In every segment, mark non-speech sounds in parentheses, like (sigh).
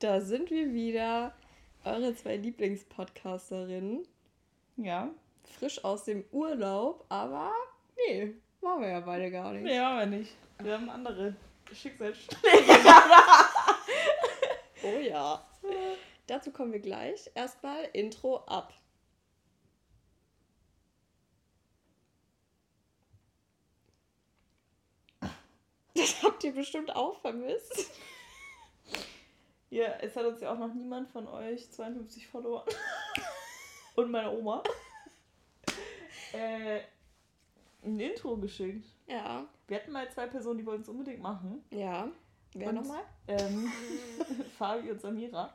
Da sind wir wieder. Eure zwei Lieblingspodcasterinnen. Ja. Frisch aus dem Urlaub, aber nee, waren wir ja beide gar nicht. Nee, haben wir nicht. Wir haben andere Schicksalsschläge. (laughs) Oh ja. (laughs) Dazu kommen wir gleich. Erstmal Intro ab. Das habt ihr bestimmt auch vermisst. Ja, es hat uns ja auch noch niemand von euch 52 Follower (laughs) und meine Oma äh, ein Intro geschickt. Ja. Wir hatten mal zwei Personen, die wollten es unbedingt machen. Ja. Wer Und, nochmal? Ähm, (laughs) (laughs) Fabi und Samira.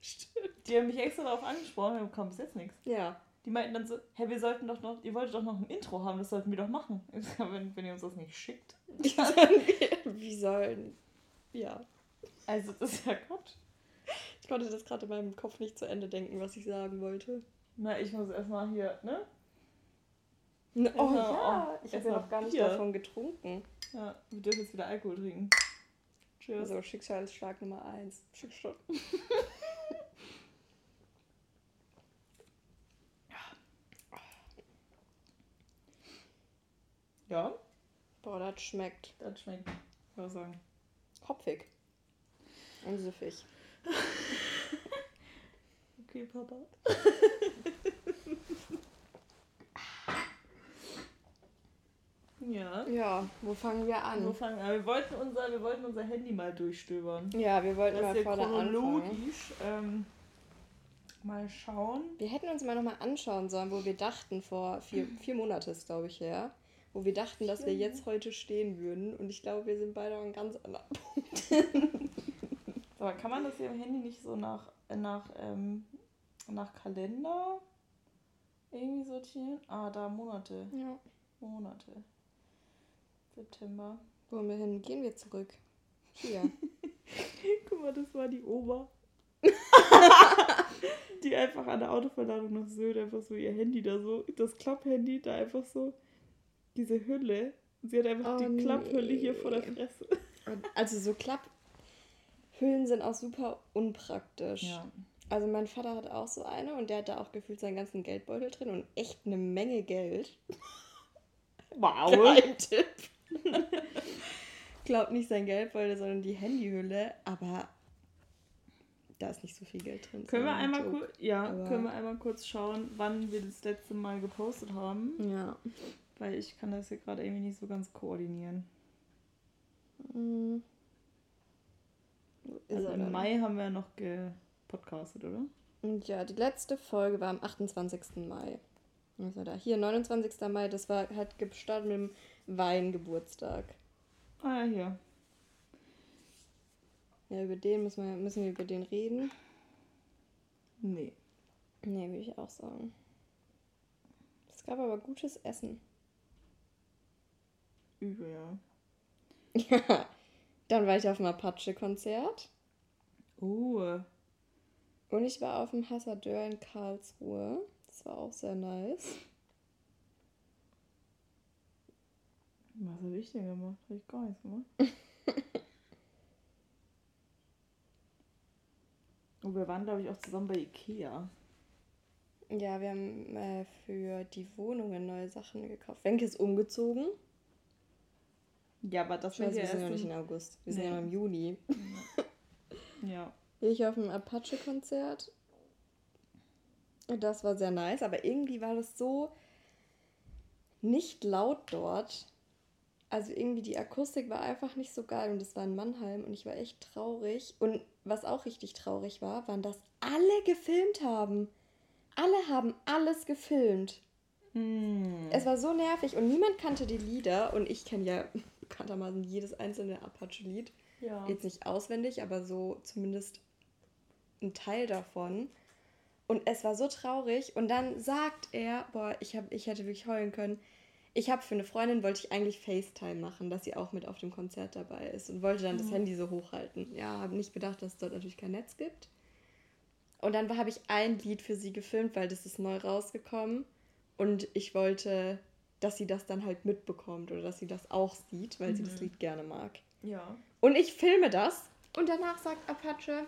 Stimmt. Die haben mich extra darauf angesprochen, aber kam bis jetzt nichts. Ja. Die meinten dann so, hey, wir sollten doch noch, ihr wolltet doch noch ein Intro haben, das sollten wir doch machen. Wenn, wenn ihr uns das nicht schickt. Wie sollen. Ja. Also das ist ja Quatsch. Ich konnte das gerade in meinem Kopf nicht zu Ende denken, was ich sagen wollte. Na, ich muss erstmal hier, ne? Oh ja, ja, oh, ich habe ja noch gar nicht Bier. davon getrunken. Ja, wir dürfen jetzt wieder Alkohol trinken. Tschüss. Also Schicksalsschlag Nummer 1. Schicksal. (laughs) Ja, Boah, das schmeckt das schmeckt. Was sagen. hopfig. Und süffig. (laughs) Okay, Papa. (laughs) ja. Ja, wo fangen wir Wo an? fangen wir? Wir wollten unser, wir wollten unser Handy mal durchstöbern. Ja, wir wollten mal vorne chronologisch ähm, mal schauen. Wir hätten uns mal nochmal anschauen sollen, wo wir dachten, vor vier, (clears throat) vier Monate ist, glaube ich, her, wo wir dachten, dass wir jetzt heute stehen würden. Und ich glaube, wir sind beide an einem ganz anderen (laughs) Punkt. Aber kann man das hier im Handy nicht so nach, nach, ähm, nach Kalender irgendwie sortieren? Ah, da Monate. Ja. Monate. September. Wo wir hin? Gehen wir zurück. Hier. (laughs) Guck mal, das war die Oma. (laughs) die einfach an der Autoverladung nach Sylt einfach so ihr Handy da so, das Klapphandy da einfach so, diese Hülle. Sie hat einfach Oh, die Klapphülle hier nee. vor der Fresse. Also so Klapphüllen sind auch super unpraktisch. Ja. Also mein Vater hat auch so eine und der hat da auch gefühlt seinen ganzen Geldbeutel drin und echt eine Menge Geld. (laughs) Wow. Geheimtipp. (laughs) Glaubt nicht sein Geldbeutel, sondern die Handyhülle, aber da ist nicht so viel Geld drin. Können wir einmal kurz, ja, Aber- können wir einmal kurz schauen, wann wir das letzte Mal gepostet haben? Ja. Weil ich kann das hier gerade irgendwie nicht so ganz koordinieren. Mhm. Also im? Mai haben wir noch gepodcastet, oder? Und ja, die letzte Folge war am 28. Mai. War da? Hier, 29. Mai, das war hat gestartet mit dem Weingeburtstag. Ah ja, hier. Ja, über den müssen wir, müssen wir über den reden. Nee. Nee, würde ich auch sagen. Es gab aber gutes Essen. Übel, ja. Ja. (laughs) Dann war ich auf dem Apache-Konzert. Oh. Und ich war auf dem Hassadeur in Karlsruhe. Das war auch sehr nice. Was habe ich denn gemacht? Habe ich gar nichts gemacht. (laughs) Und wir waren, glaube ich, auch zusammen bei Ikea. Ja, wir haben äh, für die Wohnungen neue Sachen gekauft. Wenke ist umgezogen. Ja, aber das Scheiße, war ja wir sind ja nicht in im... August. Wir sind Nee. ja noch im Juni. (laughs) Ja. War ich auf dem Apache-Konzert. Und Das war sehr nice, aber irgendwie war das so nicht laut dort. Also irgendwie die Akustik war einfach nicht so geil und es war in Mannheim und ich war echt traurig. Und was auch richtig traurig war, waren, dass alle gefilmt haben. Alle haben alles gefilmt. Hm. Es war so nervig und niemand kannte die Lieder und ich kenne ja bekanntermaßen jedes einzelne Apache-Lied. Ja. Jetzt nicht auswendig, aber so zumindest ein Teil davon. Und es war so traurig. Und dann sagt er, boah, ich, hab, ich hätte wirklich heulen können. Ich habe für eine Freundin, wollte ich eigentlich FaceTime machen, dass sie auch mit auf dem Konzert dabei ist. Und wollte dann das Handy so hochhalten. Ja, habe nicht bedacht, dass es dort natürlich kein Netz gibt. Und dann habe ich ein Lied für sie gefilmt, weil das ist neu rausgekommen. Und ich wollte, dass sie das dann halt mitbekommt oder dass sie das auch sieht, weil sie das Lied gerne mag. Ja. Und ich filme das und danach sagt Apache,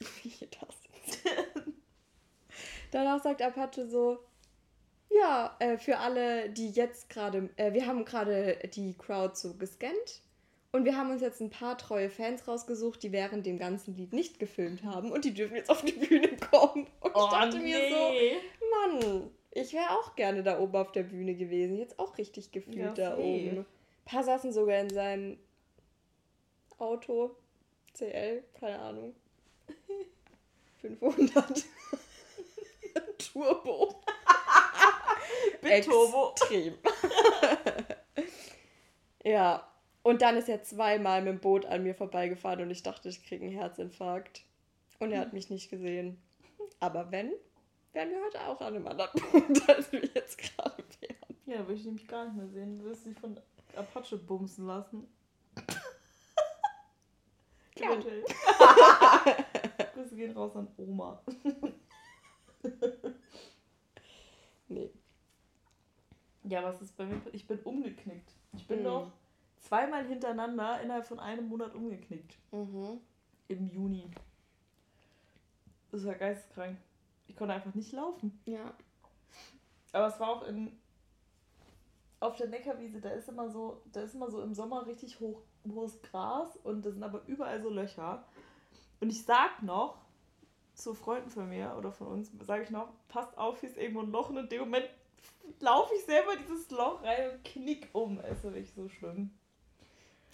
(laughs) Wie das? (laughs) Danach sagt Apache so, ja, äh, für alle, die jetzt gerade, äh, wir haben gerade die Crowd so gescannt und wir haben uns jetzt ein paar treue Fans rausgesucht, die während dem ganzen Lied nicht gefilmt haben und die dürfen jetzt auf die Bühne kommen. Und ich Oh, dachte mir so, nee. Mann, ich wäre auch gerne da oben auf der Bühne gewesen. Jetzt auch richtig gefühlt Ja, da oben. Ein paar saßen sogar in seinem Auto. CL, keine Ahnung. (laughs) 500. (laughs) Turbo. (laughs) Biturbo. Extrem. ja. Und dann ist er zweimal mit dem Boot an mir vorbeigefahren und ich dachte, ich kriege einen Herzinfarkt. Und er hat mich nicht gesehen. Aber wenn, wären wir heute auch an einem anderen Punkt, (laughs) als wir jetzt gerade wären. Ja, da will ich nämlich gar nicht mehr sehen. Du wirst dich von Apache bumsen lassen. (laughs) Eventuell. (laughs) Grüße gehen raus an Oma. Nee. Ja, was ist bei mir? Ich bin umgeknickt. Ich bin Mhm. noch zweimal hintereinander innerhalb von einem Monat umgeknickt. Mhm. Im Juni. Das war geisteskrank. Ich konnte einfach nicht laufen. Ja. Aber es war auch in auf der Neckarwiese, da ist immer so, da ist immer so im Sommer richtig hoch, hohes Gras und da sind aber überall so Löcher. Und ich sag noch zu Freunden von mir oder von uns, sage ich noch, passt auf, hier ist irgendwo ein Loch und in dem Moment laufe ich selber dieses Loch rein und knick um. Es ist wirklich so schlimm.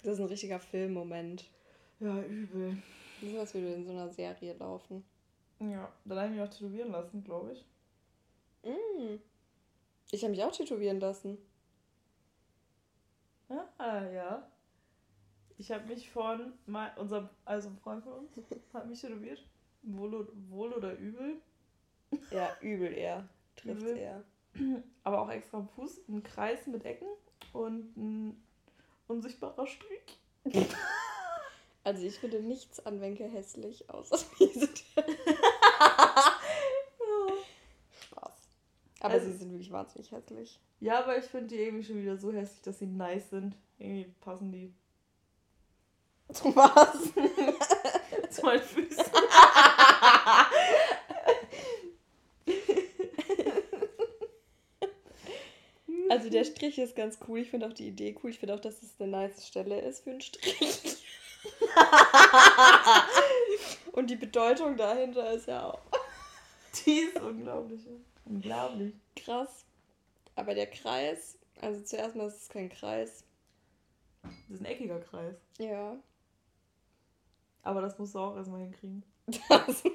Das ist ein richtiger Filmmoment. Ja, übel. Das ist, als würde in so einer Serie laufen. Ja, dann habe ich mich auch tätowieren lassen, glaube ich. Mm. Ich habe mich auch tätowieren lassen. Ah, ja. Ich habe mich von mein, unserem, also ein Freund von uns, (laughs) hat mich tätowiert. Wohl, wohl oder übel. Ja, übel eher. Trifft Übel. eher. (clears throat) Aber auch extra am Fuß. Ein Kreis mit Ecken und ein unsichtbarer Strich. (laughs) Also ich finde nichts an Wenke hässlich, außer (laughs) diese (laughs) Spaß. Aber Also- sie sind wirklich wahnsinnig hässlich. Ja, aber ich finde die irgendwie schon wieder so hässlich, dass sie nice sind. Irgendwie passen die Zu was? zu meinen Füßen. Also der Strich ist ganz cool. Ich finde auch die Idee cool. Ich finde auch, dass es eine nice Stelle ist für einen Strich. (laughs) Und die Bedeutung dahinter ist ja auch (laughs) Die ist unglaublich. Unglaublich. krass. Aber der Kreis, also zuerst mal ist es kein Kreis. Das ist ein eckiger Kreis. Ja. Aber das musst du auch erstmal hinkriegen. Das, (laughs)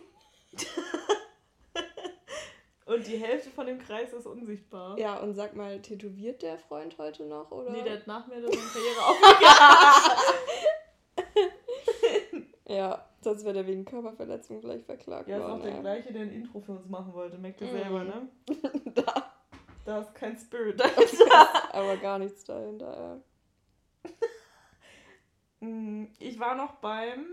Und die Hälfte von dem Kreis ist unsichtbar. ja, und sag mal, tätowiert der Freund heute noch? Oder? Nee, der hat nach mir seine Karriere aufgegeben. Ja, sonst wäre der wegen Körperverletzung gleich verklagt Ja, ist auch worden. der gleiche, der ein Intro für uns machen wollte. Merkt ihr Mhm. selber, ne? (laughs) da Da ist kein Spirit (laughs) dahinter. aber gar nichts dahinter. (laughs) Mm, ich war noch beim,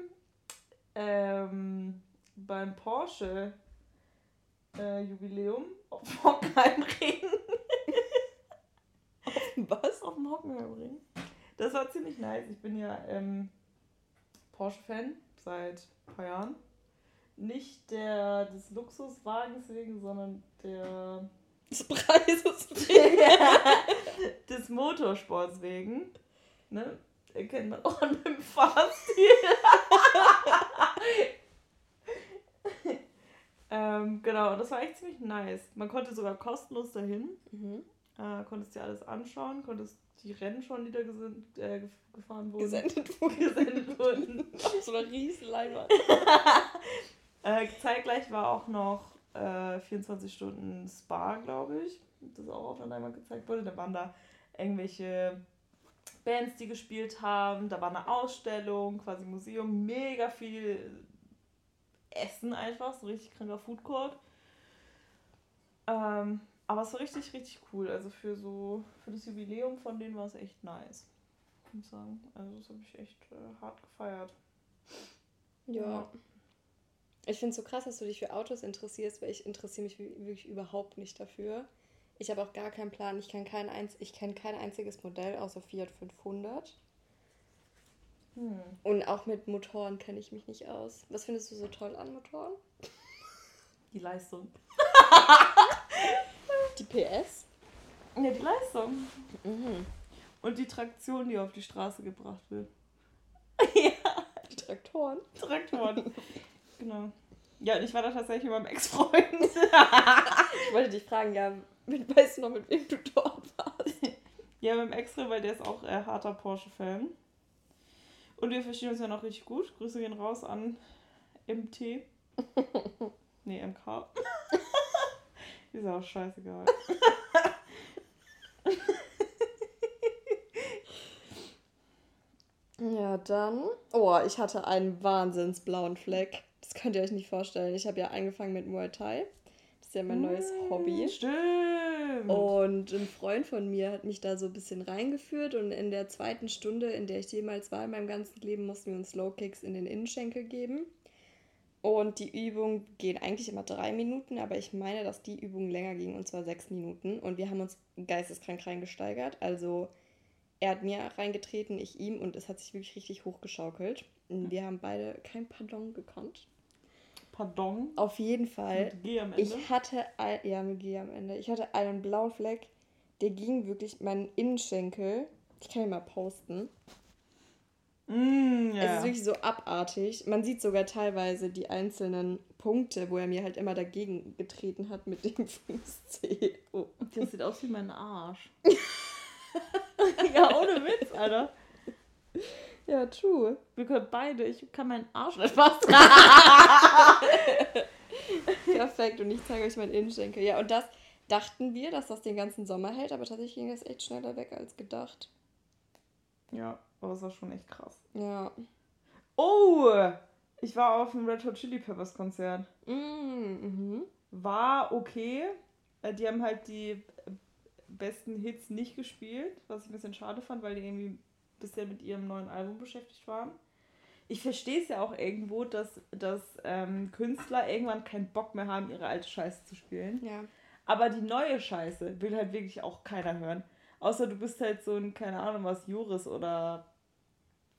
ähm, beim Porsche äh, Jubiläum auf Hockenheimring. Äh. Was? auf dem Hockenheimring. Das war ziemlich nice. Ich bin ja ähm, Porsche-Fan seit ein paar Jahren. Nicht der des Luxuswagens wegen, sondern der Des Preises. (laughs) des Motorsports wegen. Ne? Erkennt man auch an meinem Fahrstil. (laughs) ähm, genau, das war echt ziemlich nice. Man konnte sogar kostenlos dahin. Mhm. Äh, konntest dir alles anschauen, konntest die Rennen schon, die da äh, gef- gefahren wurden. Gesendet (laughs) wurde. gesendet wurden. Auf so einer riesen Leinwand. (laughs) Äh, zeitgleich war auch noch äh, 24 Stunden Spa, glaube ich. Das auch auf der Leinwand gezeigt wurde. Da waren da irgendwelche Bands, die gespielt haben. Da war eine Ausstellung, quasi Museum. Mega viel Essen einfach. So richtig kranker Food Court. Ähm, aber es war richtig, richtig cool. Also für so, für das Jubiläum von denen war es echt nice. Muss ich sagen. Also das habe ich echt äh, hart gefeiert. Ja. Ich finde es so krass, dass du dich für Autos interessierst, weil ich interessiere mich wi- wirklich überhaupt nicht dafür. Ich habe auch gar keinen Plan. Ich kann kein, einz ich kenn kein einziges Modell außer Fiat 500. Hm. Und auch mit Motoren kenne ich mich nicht aus. Was findest du so toll an Motoren? Die Leistung. (laughs) die PS? Ja, die Leistung. Mhm. Und die Traktion, die auf die Straße gebracht wird. (laughs) ja. Die Traktoren. Traktoren. (laughs) genau. Ja, und ich war da tatsächlich mit meinem Ex-Freund. (laughs) ich wollte dich fragen, ja, weißt du noch, mit wem du dort warst? ja, mit dem Ex-Freund, weil der ist auch äh, harter Porsche-Fan. Und wir verstehen uns ja noch richtig gut. Grüße gehen raus an MT. nee, MK. Ist auch scheißegal. (laughs) ja, dann. Oh, ich hatte einen wahnsinns blauen Fleck. Das könnt ihr euch nicht vorstellen. Ich habe ja angefangen mit Muay Thai. Das ist ja mein neues Hobby. Stimmt. Und ein Freund von mir hat mich da so ein bisschen reingeführt und in der zweiten Stunde, in der ich jemals war in meinem ganzen Leben, mussten wir uns Low Kicks in den Innenschenkel geben. Und die Übung geht eigentlich immer drei Minuten, aber ich meine, dass die Übung länger ging und zwar sechs Minuten. Und wir haben uns geisteskrank reingesteigert. Also er hat mir reingetreten, ich ihm und es hat sich wirklich richtig hochgeschaukelt. Wir haben beide kein Pardon gekannt. Pardon. Auf jeden Fall. Mit G am Ende. Ich hatte, ja, mit G am Ende. Ich hatte einen blauen Fleck, der ging wirklich meinen Innenschenkel. Ich kann ihn mal posten. Mm, ja. Es ist wirklich so abartig. Man sieht sogar teilweise die einzelnen Punkte, wo er mir halt immer dagegen getreten hat mit dem (laughs) Fußzeh. Oh. Das sieht aus wie mein Arsch. (laughs) ja, ohne Witz, Alter. Ja, true. Wir können beide. Ich kann meinen Arsch nicht fast (laughs) Perfekt. Und ich zeige euch meinen Innenschenkel. Ja, und das dachten wir, dass das den ganzen Sommer hält, aber tatsächlich ging das echt schneller weg als gedacht. Ja, aber es war schon echt krass. Ja. Oh! Ich war auf dem Red Hot Chili Peppers Konzert. Mm, mhm. War okay. Äh, die haben halt die besten Hits nicht gespielt, was ich ein bisschen schade fand, weil die irgendwie bisher mit ihrem neuen Album beschäftigt waren. Ich verstehe es ja auch irgendwo, dass, dass ähm, Künstler irgendwann keinen Bock mehr haben, ihre alte Scheiße zu spielen. Ja. Aber die neue Scheiße will halt wirklich auch keiner hören. Außer du bist halt so ein, keine Ahnung was, Juris oder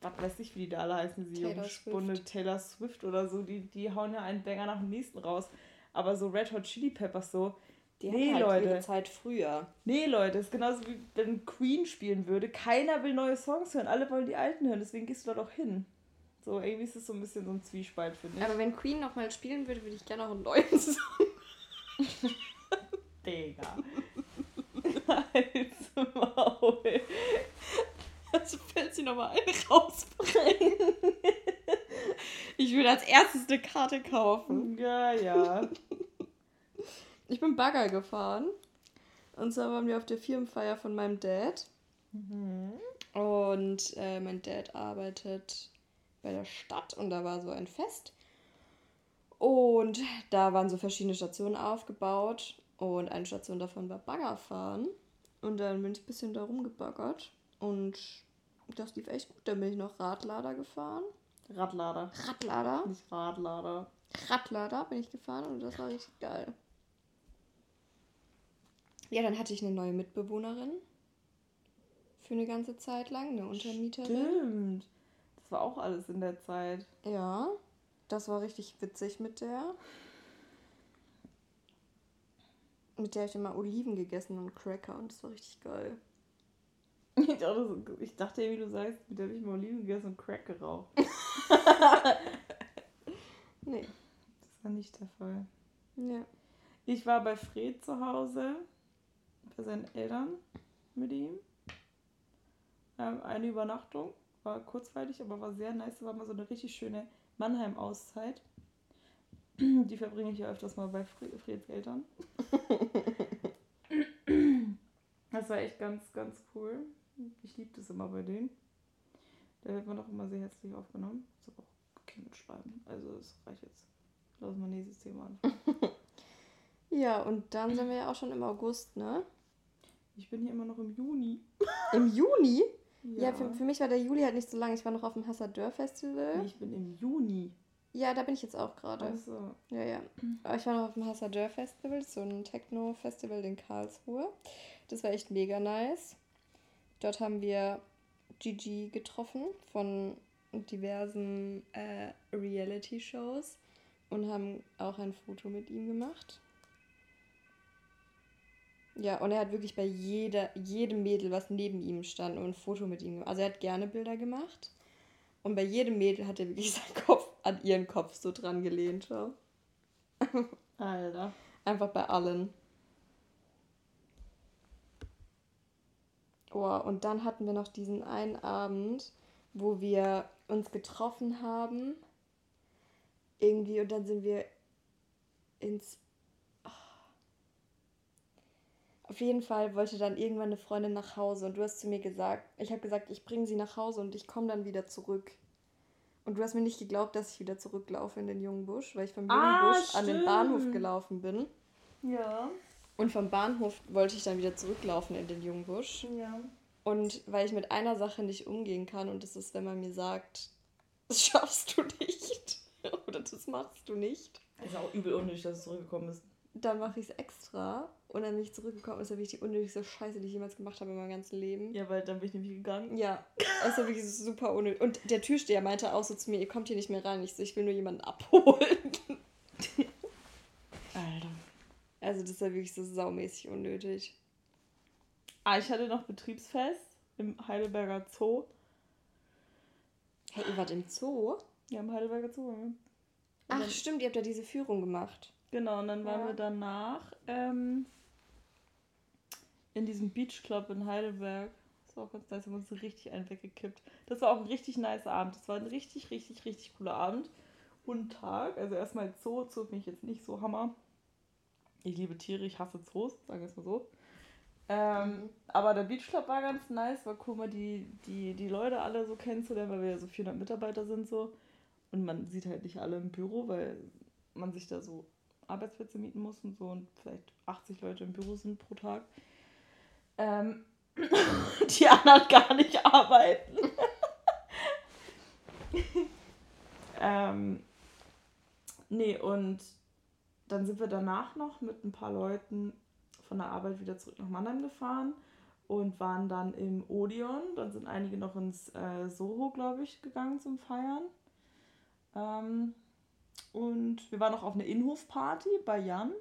was weiß ich, wie die da alle heißen, sie Taylor Swift. Taylor Swift oder so, die, die hauen ja einen Banger nach dem nächsten raus. Aber so Red Hot Chili Peppers so, die nee, halt Leute. ihre Zeit früher. Nee, Leute, das ist genauso wie wenn Queen spielen würde. Keiner will neue Songs hören, alle wollen die alten hören, deswegen gehst du da doch hin. So, irgendwie ist es so ein bisschen so ein Zwiespalt, finde ich. Aber wenn Queen nochmal spielen würde, würde ich gerne noch einen neuen (laughs) Song. Digga. Halt's Maul. Also willst du nochmal einen rausbringen? Ich würde als erstes eine Karte kaufen. Ja, ja. Ich bin Bagger gefahren. Und zwar waren wir auf der Firmenfeier von meinem Dad. Mhm. Und äh, mein Dad arbeitet bei der Stadt und da war so ein Fest. Und da waren so verschiedene Stationen aufgebaut. Und eine Station davon war Baggerfahren. Und dann bin ich ein bisschen da rumgebaggert. Und das lief echt gut. Dann bin ich noch Radlader gefahren. Radlader. Radlader. Nicht Radlader. Radlader bin ich gefahren und das war richtig geil. Ja, dann hatte ich eine neue Mitbewohnerin. Für eine ganze Zeit lang, eine Untermieterin. Stimmt. Das war auch alles in der Zeit. Ja, das war richtig witzig mit der. Mit der habe ich immer Oliven gegessen und Cracker und das war richtig geil. (laughs) Ich dachte, ich dachte wie du sagst, mit der habe ich immer Oliven gegessen und Crack geraucht. (laughs) nee. Das war nicht der Fall. Ja. Ich war bei Fred zu Hause bei seinen Eltern mit ihm. Ähm, eine Übernachtung. War kurzweilig, aber war sehr nice. Das war mal so eine richtig schöne Mannheim-Auszeit. (clears throat) Die verbringe ich ja öfters mal bei Freds Eltern. (clears throat) das war echt ganz, ganz cool. Ich liebe das immer bei denen. Da wird man auch immer sehr herzlich aufgenommen. Ich habe auch Kind schreiben. Also das reicht jetzt. Lass mal nächstes Thema an. (laughs) ja, und dann sind wir ja auch schon im August, ne? Ich bin hier immer noch im Juni. (laughs) Im Juni? Ja, ja für, für mich war der Juli halt nicht so lang. Ich war noch auf dem Hassadeur Festival. Nee, ich bin im Juni. Ja, da bin ich jetzt auch gerade. Ach so. Ja, ja. (clears throat) Aber ich war noch auf dem Hassadeur Festival, so ein Techno-Festival in Karlsruhe. Das war echt mega nice. Dort haben wir Gigi getroffen von diversen äh, Reality-Shows und haben auch ein Foto mit ihm gemacht. Ja, und er hat wirklich bei jeder, jedem Mädel, was neben ihm stand, ein Foto mit ihm gemacht. Also er hat gerne Bilder gemacht. Und bei jedem Mädel hat er wirklich (laughs) seinen Kopf an ihren Kopf so dran gelehnt. Schau. Alter. Einfach bei allen. Oh, und dann hatten wir noch diesen einen Abend, wo wir uns getroffen haben. Irgendwie, und dann sind wir ins. Oh. Auf jeden Fall wollte dann irgendwann eine Freundin nach Hause und du hast zu mir gesagt, ich habe gesagt, ich bringe sie nach Hause und ich komme dann wieder zurück. Und du hast mir nicht geglaubt, dass ich wieder zurücklaufe in den jungen Busch, weil ich vom jungen ah, Busch an den Bahnhof gelaufen bin. Ja. Und vom Bahnhof wollte ich dann wieder zurücklaufen in den jungen Busch. Ja. Und weil ich mit einer Sache nicht umgehen kann, und das ist, wenn man mir sagt, (laughs) das schaffst du nicht. (laughs) Oder das machst du nicht. Ist auch übel unnötig, dass es zurückgekommen ist. Dann mache ich es extra. Und dann bin ich zurückgekommen. ist ja wirklich die unnötigste Scheiße, die ich jemals gemacht habe in meinem ganzen Leben. Ja, weil dann bin ich nämlich gegangen. Ja, das ist ja wirklich super unnötig. Und der Türsteher meinte auch so zu mir, ihr kommt hier nicht mehr rein. Ich so, ich will nur jemanden abholen. (laughs) Alter. Also das ist ja wirklich so saumäßig unnötig. Ah, ich hatte noch Betriebsfest im Heidelberger Zoo. Hey, ihr wart im Zoo? Ja, im Heidelberger Zoo. Ach, stimmt, ihr habt ja diese Führung gemacht. Genau, und dann waren ja. wir danach ähm, in diesem Beach Club in Heidelberg. Das war auch ganz nice, haben uns richtig einen weggekippt. Das war auch ein richtig nice Abend. Das war ein richtig, richtig, richtig cooler Abend. Und Tag. Also erstmal Zoo. Zoo finde ich jetzt nicht so Hammer. Ich liebe Tiere, ich hasse Zoos, sagen wir es mal so. Ähm, aber der Beach Club war ganz nice, war cool, mal die, die, die Leute alle so kennenzulernen, weil wir ja so 400 Mitarbeiter sind so. Und man sieht halt nicht alle im Büro, weil man sich da so Arbeitsplätze mieten muss und so und vielleicht 80 Leute im Büro sind pro Tag. Ähm, (laughs) die anderen gar nicht arbeiten. (laughs) ähm, nee, und dann sind wir danach noch mit ein paar Leuten von der Arbeit wieder zurück nach Mannheim gefahren und waren dann im Odeon. Dann sind einige noch ins äh, Soho, glaube ich, gegangen zum Feiern. Ähm, und wir waren noch auf einer Innenhofparty bei Jan.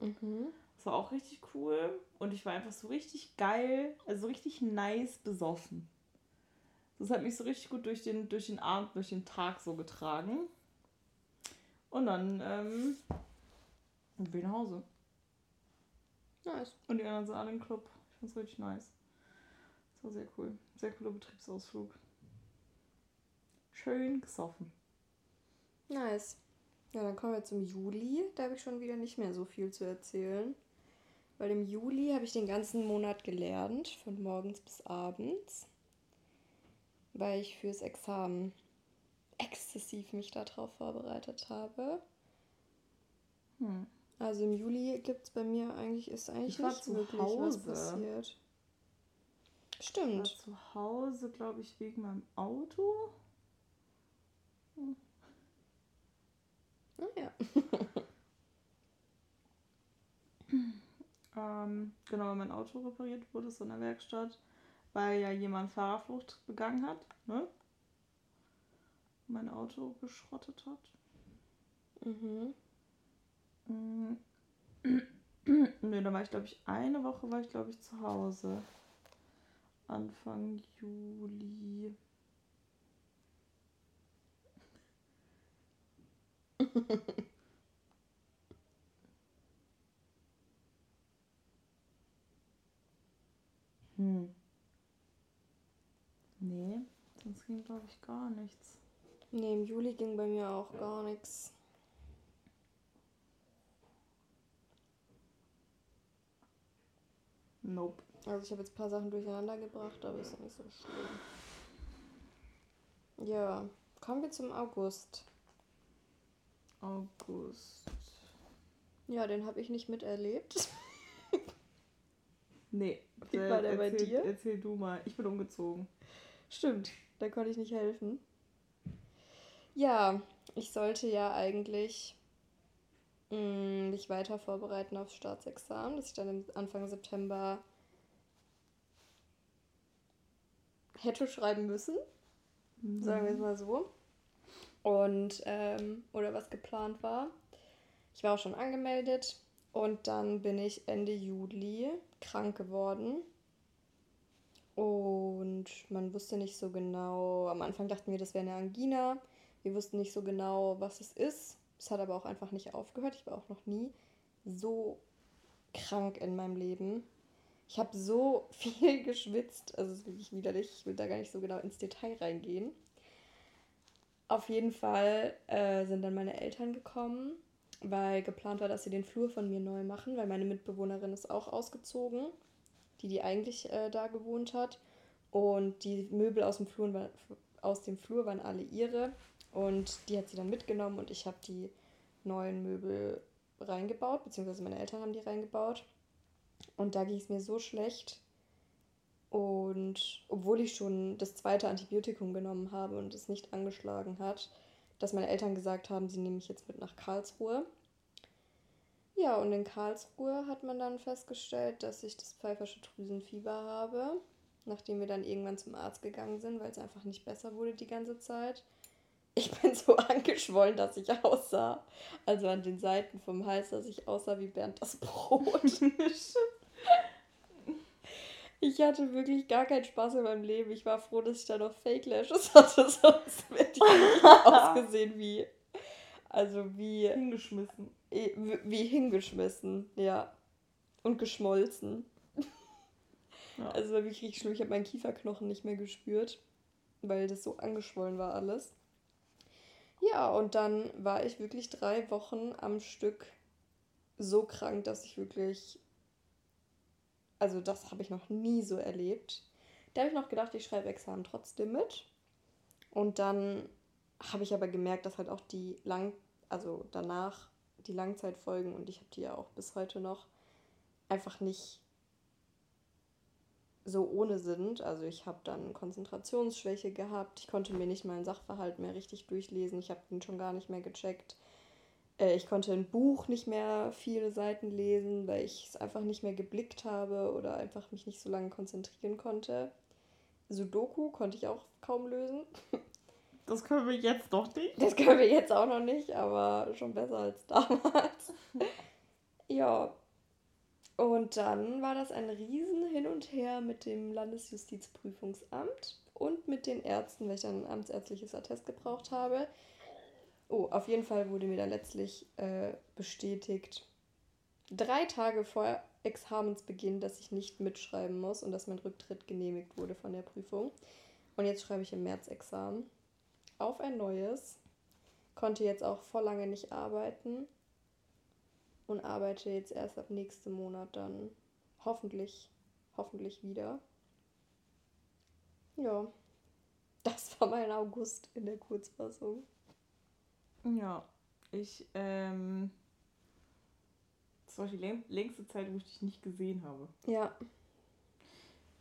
Mhm. Das war auch richtig cool. Und ich war einfach so richtig geil, also so richtig nice besoffen. Das hat mich so richtig gut durch den, durch den Abend, durch den Tag so getragen. Und dann ähm, bin ich nach Hause. Nice. Und die anderen sind alle im Club. Ich fand's richtig nice. Das war sehr cool. Sehr cooler Betriebsausflug. Schön gesoffen. Nice. Ja, dann kommen wir zum Juli. Da habe ich schon wieder nicht mehr so viel zu erzählen. Weil im Juli habe ich den ganzen Monat gelernt, von morgens bis abends. Weil ich fürs Examen exzessiv mich darauf vorbereitet habe. Hm. Also im Juli gibt es bei mir eigentlich, ist eigentlich ich nicht wirklich Hause. was passiert. Stimmt. Ich war zu Hause, glaube ich, wegen meinem Auto. Hm. Naja. (laughs) Ähm, genau, weil mein Auto repariert wurde, so in der Werkstatt, weil ja jemand Fahrerflucht begangen hat, ne? Mein Auto geschrottet hat. Mhm. (clears throat) Nö, da war ich, glaube ich, eine Woche war ich, glaube ich, zu Hause. Anfang Juli. (laughs) hm. Nee, sonst ging, glaube ich, gar nichts. Nee, im Juli ging bei mir auch gar nichts. Nope. Also ich habe jetzt ein paar Sachen durcheinander gebracht, aber ist ja nicht so schlimm. Ja, kommen wir zum August. August. Ja, den habe ich nicht miterlebt. (laughs) nee. Wie war der erzähl, bei dir? Erzähl du mal. Ich bin umgezogen. Stimmt, da konnte ich nicht helfen. Ja, ich sollte ja eigentlich mh, mm, mich weiter vorbereiten aufs Staatsexamen, das ich dann im Anfang September hätte schreiben müssen. mhm. sagen wir es mal so. Und, ähm, oder was geplant war. Ich war auch schon angemeldet und dann bin ich Ende Juli krank geworden. Und man wusste nicht so genau, am Anfang dachten wir, das wäre eine Angina. Wir wussten nicht so genau, was es ist. Es hat aber auch einfach nicht aufgehört. Ich war auch noch nie so krank in meinem Leben. Ich habe so (laughs) viel geschwitzt. Also es ist wirklich widerlich. Ich will da gar nicht so genau ins Detail reingehen. Auf jeden Fall äh, sind dann meine Eltern gekommen, weil geplant war, dass sie den Flur von mir neu machen, weil meine Mitbewohnerin ist auch ausgezogen, die die eigentlich äh, da gewohnt hat. Und die Möbel aus dem, Flur, aus dem Flur waren alle ihre. Und die hat sie dann mitgenommen und ich habe die neuen Möbel reingebaut, beziehungsweise meine Eltern haben die reingebaut. Und da ging es mir so schlecht. Und obwohl ich schon das zweite Antibiotikum genommen habe und es nicht angeschlagen hat, dass meine Eltern gesagt haben, sie nehmen mich jetzt mit nach Karlsruhe. Ja, und in Karlsruhe hat man dann festgestellt, dass ich das pfeifersche Drüsenfieber habe, nachdem wir dann irgendwann zum Arzt gegangen sind, weil es einfach nicht besser wurde die ganze Zeit. Ich bin so (laughs) angeschwollen, dass ich aussah. Also an den Seiten vom Hals, dass ich aussah wie Bernd das Brot. (laughs) (laughs) ich hatte wirklich gar keinen Spaß in meinem Leben. Ich war froh, dass ich da noch Fake Lashes hatte, (laughs) sonst hätte ich (laughs) ausgesehen wie. Also wie. Hingeschmissen. Wie hingeschmissen, ja. Und geschmolzen. Ja. Also war wirklich richtig schlimm. Ich habe meinen Kieferknochen nicht mehr gespürt, weil das so angeschwollen war alles. Ja, und dann war ich wirklich drei Wochen am Stück so krank, dass ich wirklich. Also, das habe ich noch nie so erlebt. Da habe ich noch gedacht, ich schreibe Examen trotzdem mit. Und dann habe ich aber gemerkt, dass halt auch die lang, also danach die Langzeitfolgen und ich habe die ja auch bis heute noch einfach nicht so ohne sind. Also ich habe dann Konzentrationsschwäche gehabt. Ich konnte mir nicht mal einen Sachverhalt mehr richtig durchlesen. Ich habe den schon gar nicht mehr gecheckt. Äh, ich konnte ein Buch nicht mehr viele Seiten lesen, weil ich es einfach nicht mehr geblickt habe oder einfach mich nicht so lange konzentrieren konnte. Sudoku konnte ich auch kaum lösen. (laughs) Das können wir jetzt doch nicht. Das können wir jetzt auch noch nicht, aber schon besser als damals. (laughs) ja, und dann war das ein Riesen hin und her mit dem Landesjustizprüfungsamt und mit den Ärzten, weil ich dann ein amtsärztliches Attest gebraucht habe. Oh, auf jeden Fall wurde mir dann letztlich äh, bestätigt, drei Tage vor Examensbeginn, dass ich nicht mitschreiben muss und dass mein Rücktritt genehmigt wurde von der Prüfung. Und jetzt schreibe ich im März Examen auf ein neues. Konnte jetzt auch vor lange nicht arbeiten und arbeite jetzt erst ab nächstem Monat dann hoffentlich, hoffentlich wieder. Ja, (laughs) das war mein August in der Kurzfassung. Ja, ich, ähm, das war die längste Zeit, wo ich dich nicht gesehen habe. Ja.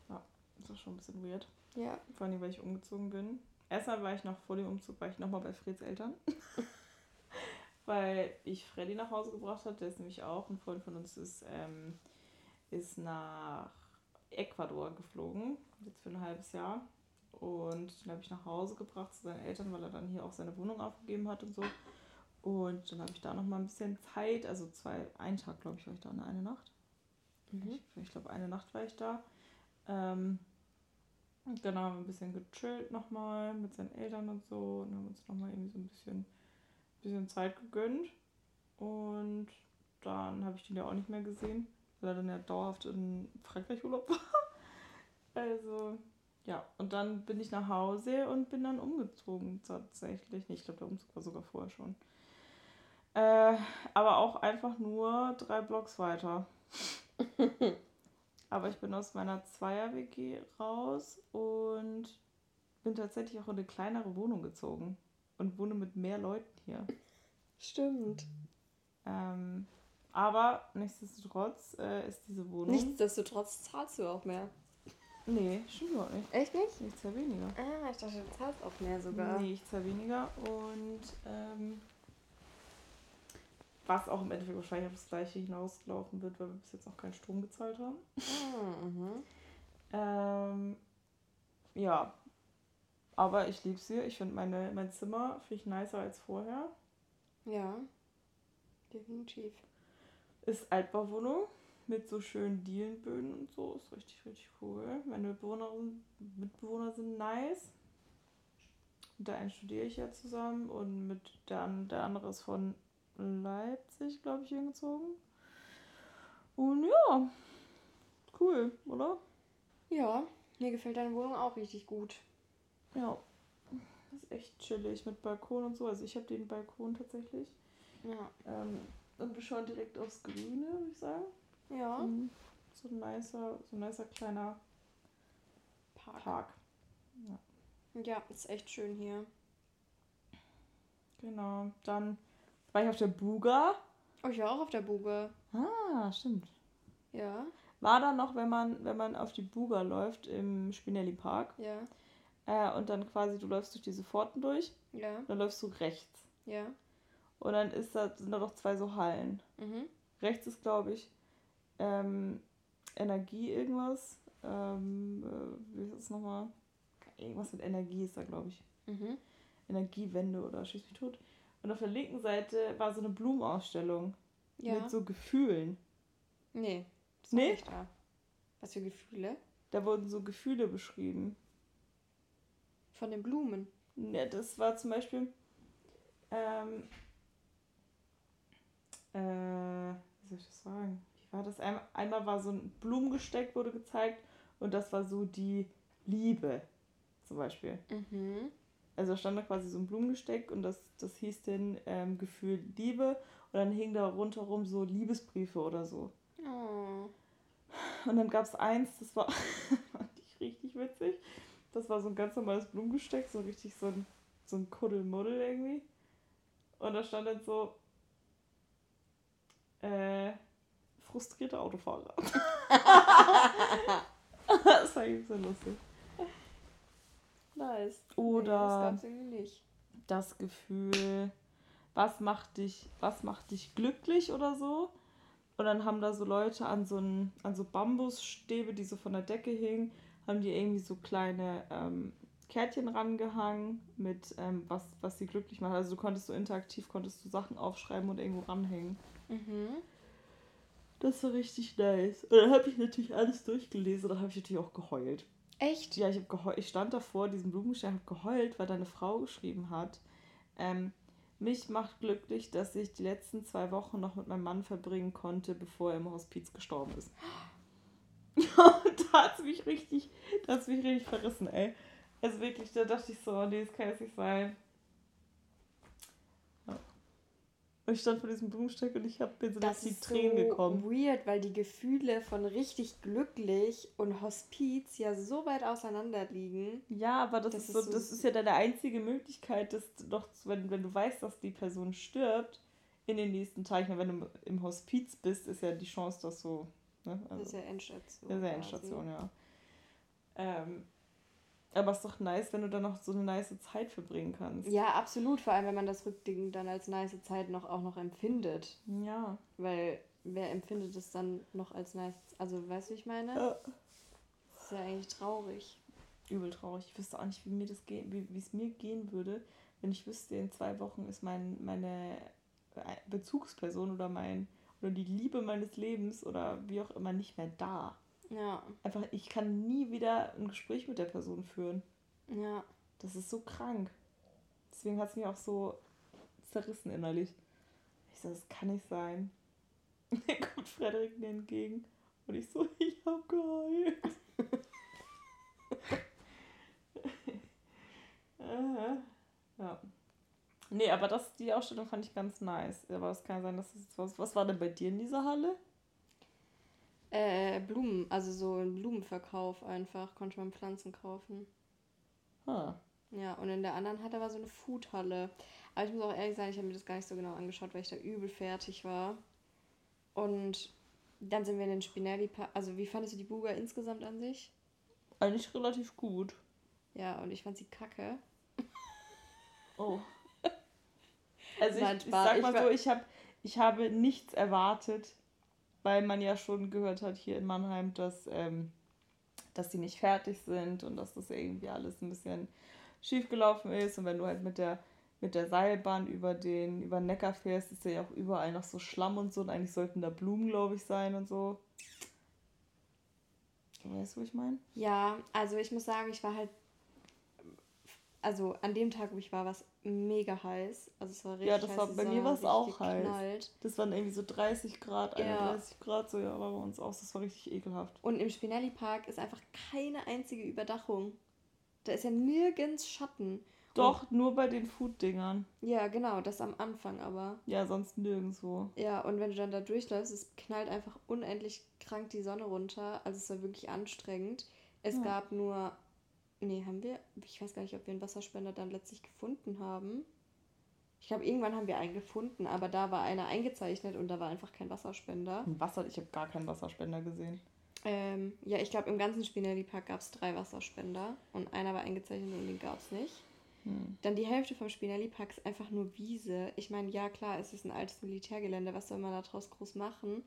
Ja, das war schon ein bisschen weird. Ja. Vor allem, weil ich umgezogen bin. Erstmal war ich noch vor dem Umzug, war ich nochmal bei Freds Eltern. (laughs) weil ich Freddy nach Hause gebracht habe. Der ist nämlich auch ein Freund von uns, ist, ähm, ist nach Ecuador geflogen, jetzt für ein halbes Jahr. Und den habe ich nach Hause gebracht zu seinen Eltern, weil er dann hier auch seine Wohnung aufgegeben hat und so. Und dann habe ich da noch mal ein bisschen Zeit, also zwei, einen Tag glaube ich war ich da, eine, eine Nacht. Mhm. Ich, ich glaube eine Nacht war ich da. Ähm, genau, haben ein bisschen gechillt nochmal mit seinen Eltern und so und haben uns nochmal irgendwie so ein bisschen bisschen Zeit gegönnt. Und dann habe ich den ja auch nicht mehr gesehen, weil er dann ja dauerhaft in Frankreich Urlaub (laughs) war. also, ja. Und dann bin ich nach Hause und bin dann umgezogen tatsächlich. ich glaube, der Umzug war sogar vorher schon. Äh, aber auch einfach nur drei Blocks weiter. (laughs) aber ich bin aus meiner Zweier-WG raus und bin tatsächlich auch in eine kleinere Wohnung gezogen und wohne mit mehr Leuten hier. Stimmt. Ähm, aber nichtsdestotrotz äh, ist diese Wohnung. Nichtsdestotrotz zahlst du auch mehr. Nee, stimmt überhaupt nicht. Echt nicht? Ich zahle weniger. Ah, ich dachte, du zahlst auch mehr sogar. Nee, ich zahle weniger und ähm, was auch im Endeffekt wahrscheinlich auf das gleiche hinausgelaufen wird, weil wir bis jetzt noch keinen Strom gezahlt haben. Ah, mhm. ähm, ja, Aber ich liebe sie. Ich finde meine, mein Zimmer viel nicer als vorher. Ja, definitiv. Ist Altbauwohnung mit so schönen Dielenböden und so. Ist richtig, richtig cool. Meine Mitbewohnerin, Mitbewohner sind nice. Mit der einen studiere ich ja zusammen und mit der, der andere ist von Leipzig, glaube ich, hingezogen. Und ja, cool, oder? Ja, mir gefällt deine Wohnung auch richtig gut. Ja, das ist echt chillig mit Balkon und so. Also ich habe den Balkon tatsächlich. Ja. Ähm, und wir schauen direkt aufs Grüne, würde ich sagen. Ja. Mhm. So ein nicer, so ein nicer kleiner Park. Park. Ja. ja, ist echt schön hier. Genau. Dann war ich auf der Buga. Oh, ich war auch auf der Buga. Ah, stimmt. Ja. War da noch, wenn man, wenn man auf die Buga läuft im Spinelli Park. Ja. Äh, und dann quasi, du läufst durch diese Pforten durch. Ja. Dann läufst du rechts. Ja. Und dann ist da, sind da noch zwei so Hallen. Mhm. Rechts ist, glaube ich, ähm, Energie irgendwas. Ähm, äh, wie ist das nochmal? Irgendwas mit Energie ist da, glaube ich. Mhm. Energiewende oder schieß mich tot. Und auf der linken Seite war so eine Blumenausstellung Ja. mit so Gefühlen. Nee. Das Nee? nicht da. Was für Gefühle? Da wurden so Gefühle beschrieben. Von den Blumen. Ja, das war zum Beispiel. Ähm, äh, wie soll ich das sagen? War das? Einmal, einmal war so ein Blumengesteck, wurde gezeigt, und das war so die Liebe, zum Beispiel. Mhm. Also da stand da quasi so ein Blumengesteck und das, das hieß dann ähm, Gefühl Liebe und dann hing da rundherum so Liebesbriefe oder so. Oh. Und dann gab es eins, das war (laughs) fand ich richtig witzig. Das war so ein ganz normales Blumengesteck, so richtig so ein, so ein Kuddelmuddel irgendwie. Und da stand dann so äh, frustrierte Autofahrer. (laughs) (laughs) das war irgendwie so lustig. Nice. Oder- Nee, das das Gefühl, was macht dich, was macht dich glücklich oder so. Und dann haben da so Leute an so, ein, an so Bambusstäbe, die so von der Decke hingen, haben die irgendwie so kleine ähm, Kärtchen rangehangen mit ähm, was, was sie glücklich macht. Also du konntest so interaktiv, konntest du Sachen aufschreiben und irgendwo ranhängen. Mhm. Das war richtig nice. Und dann habe ich natürlich alles durchgelesen und dann habe ich natürlich auch geheult. Echt? Ja, ich, hab geheult. ich stand davor, diesem Blumenstein, habe geheult, weil deine Frau geschrieben hat. Ähm, mich macht glücklich, dass ich die letzten zwei Wochen noch mit meinem Mann verbringen konnte, bevor er im Hospiz gestorben ist. (laughs) Da hat es mich richtig, da hat's mich richtig verrissen, ey. Also wirklich, da dachte ich so, nee, das kann jetzt nicht sein. Ja. Und ich stand vor diesem Blumenstein und ich habe mir so Das die ist Tränen so gekommen. weird, weil die Gefühle von richtig glücklich und Hospiz ja so weit auseinander liegen. Ja, aber das, Das ist, so, so- das ist ja deine einzige Möglichkeit, dass doch, wenn, wenn du weißt, dass die Person stirbt, in den nächsten Tagen, meine, wenn du im Hospiz bist, ist ja die Chance, dass du. Ne, Das ist also, ja Endstation. das ist ja quasi. Endstation, ja. Ähm, aber es ist doch nice, wenn du dann noch so eine nice Zeit verbringen kannst. Ja, absolut. Vor allem, wenn man das rückblickend dann als nice Zeit noch auch noch empfindet. Ja. Weil wer empfindet es dann noch als nice? Also, weißt du, wie ich meine? ja. Das ist ja eigentlich traurig. Übel traurig. Ich wüsste auch nicht, wie mir das geht, wie wie es mir gehen würde, wenn ich wüsste, in zwei Wochen ist mein, meine Bezugsperson oder mein oder die Liebe meines Lebens oder wie auch immer nicht mehr da. Ja, Einfach, ich kann nie wieder ein Gespräch mit der Person führen. ja. Das ist so krank. Deswegen hat es mich auch so zerrissen innerlich. Ich so, das kann nicht sein. (laughs) Dann kommt Frederik mir entgegen und ich so, (laughs) ich hab geheult. Äh, (laughs) ja. Nee, aber das, die Ausstellung fand ich ganz nice. Aber es kann sein, dass das jetzt was. Was war denn bei dir in dieser Halle? Äh, Blumen, also so ein Blumenverkauf einfach, konnte man Pflanzen kaufen. Ah. Ja, und in der anderen Halle war so eine Foodhalle. Aber ich muss auch ehrlich sagen, ich habe mir das gar nicht so genau angeschaut, weil ich da übel fertig war. Und dann sind wir in den Spinelli Park. Also, wie fandest du die Buga insgesamt an sich? Eigentlich relativ gut. Ja, und ich fand sie kacke. Oh. (laughs) Also ich, ich sag mal so, ich, hab, ich habe nichts erwartet, weil man ja schon gehört hat hier in Mannheim, dass, ähm, dass die nicht fertig sind und dass das irgendwie alles ein bisschen schiefgelaufen ist. Und wenn du halt mit der, mit der Seilbahn über den, über den Neckar fährst, ist ja auch überall noch so Schlamm und so. Und eigentlich sollten da Blumen, glaube ich, sein und so. Weißt du, was ich meine? Ja, also ich muss sagen, ich war halt. Also an dem Tag, wo ich war, war es mega heiß. Also es war richtig Ja, das war heiß, bei es mir war es auch heiß. Das waren irgendwie so 30 Grad, Ja. 31 Grad, so ja, war bei uns auch. Das war richtig ekelhaft. Und im Spinelli Park ist einfach keine einzige Überdachung. Da ist ja nirgends Schatten. Doch, nur bei den Food-Dingern. Ja, genau, das am Anfang aber. Ja, sonst nirgendwo. Ja, und wenn du dann da durchläufst, es knallt einfach unendlich krank die Sonne runter. Also es war wirklich anstrengend. Es Ja. gab nur. Nee, haben wir. Ich weiß gar nicht, ob wir einen Wasserspender dann letztlich gefunden haben. Ich glaube, irgendwann haben wir einen gefunden, aber da war einer eingezeichnet und da war einfach kein Wasserspender. Ein Wasser, ich habe gar keinen Wasserspender gesehen. Ähm, ja, ich glaube, im ganzen Spinelli Park gab es drei Wasserspender und einer war eingezeichnet und den gab es nicht. Hm. Dann die Hälfte vom Spinelli Park ist einfach nur Wiese. Ich meine, ja klar, es ist ein altes Militärgelände, was soll man da draus groß machen?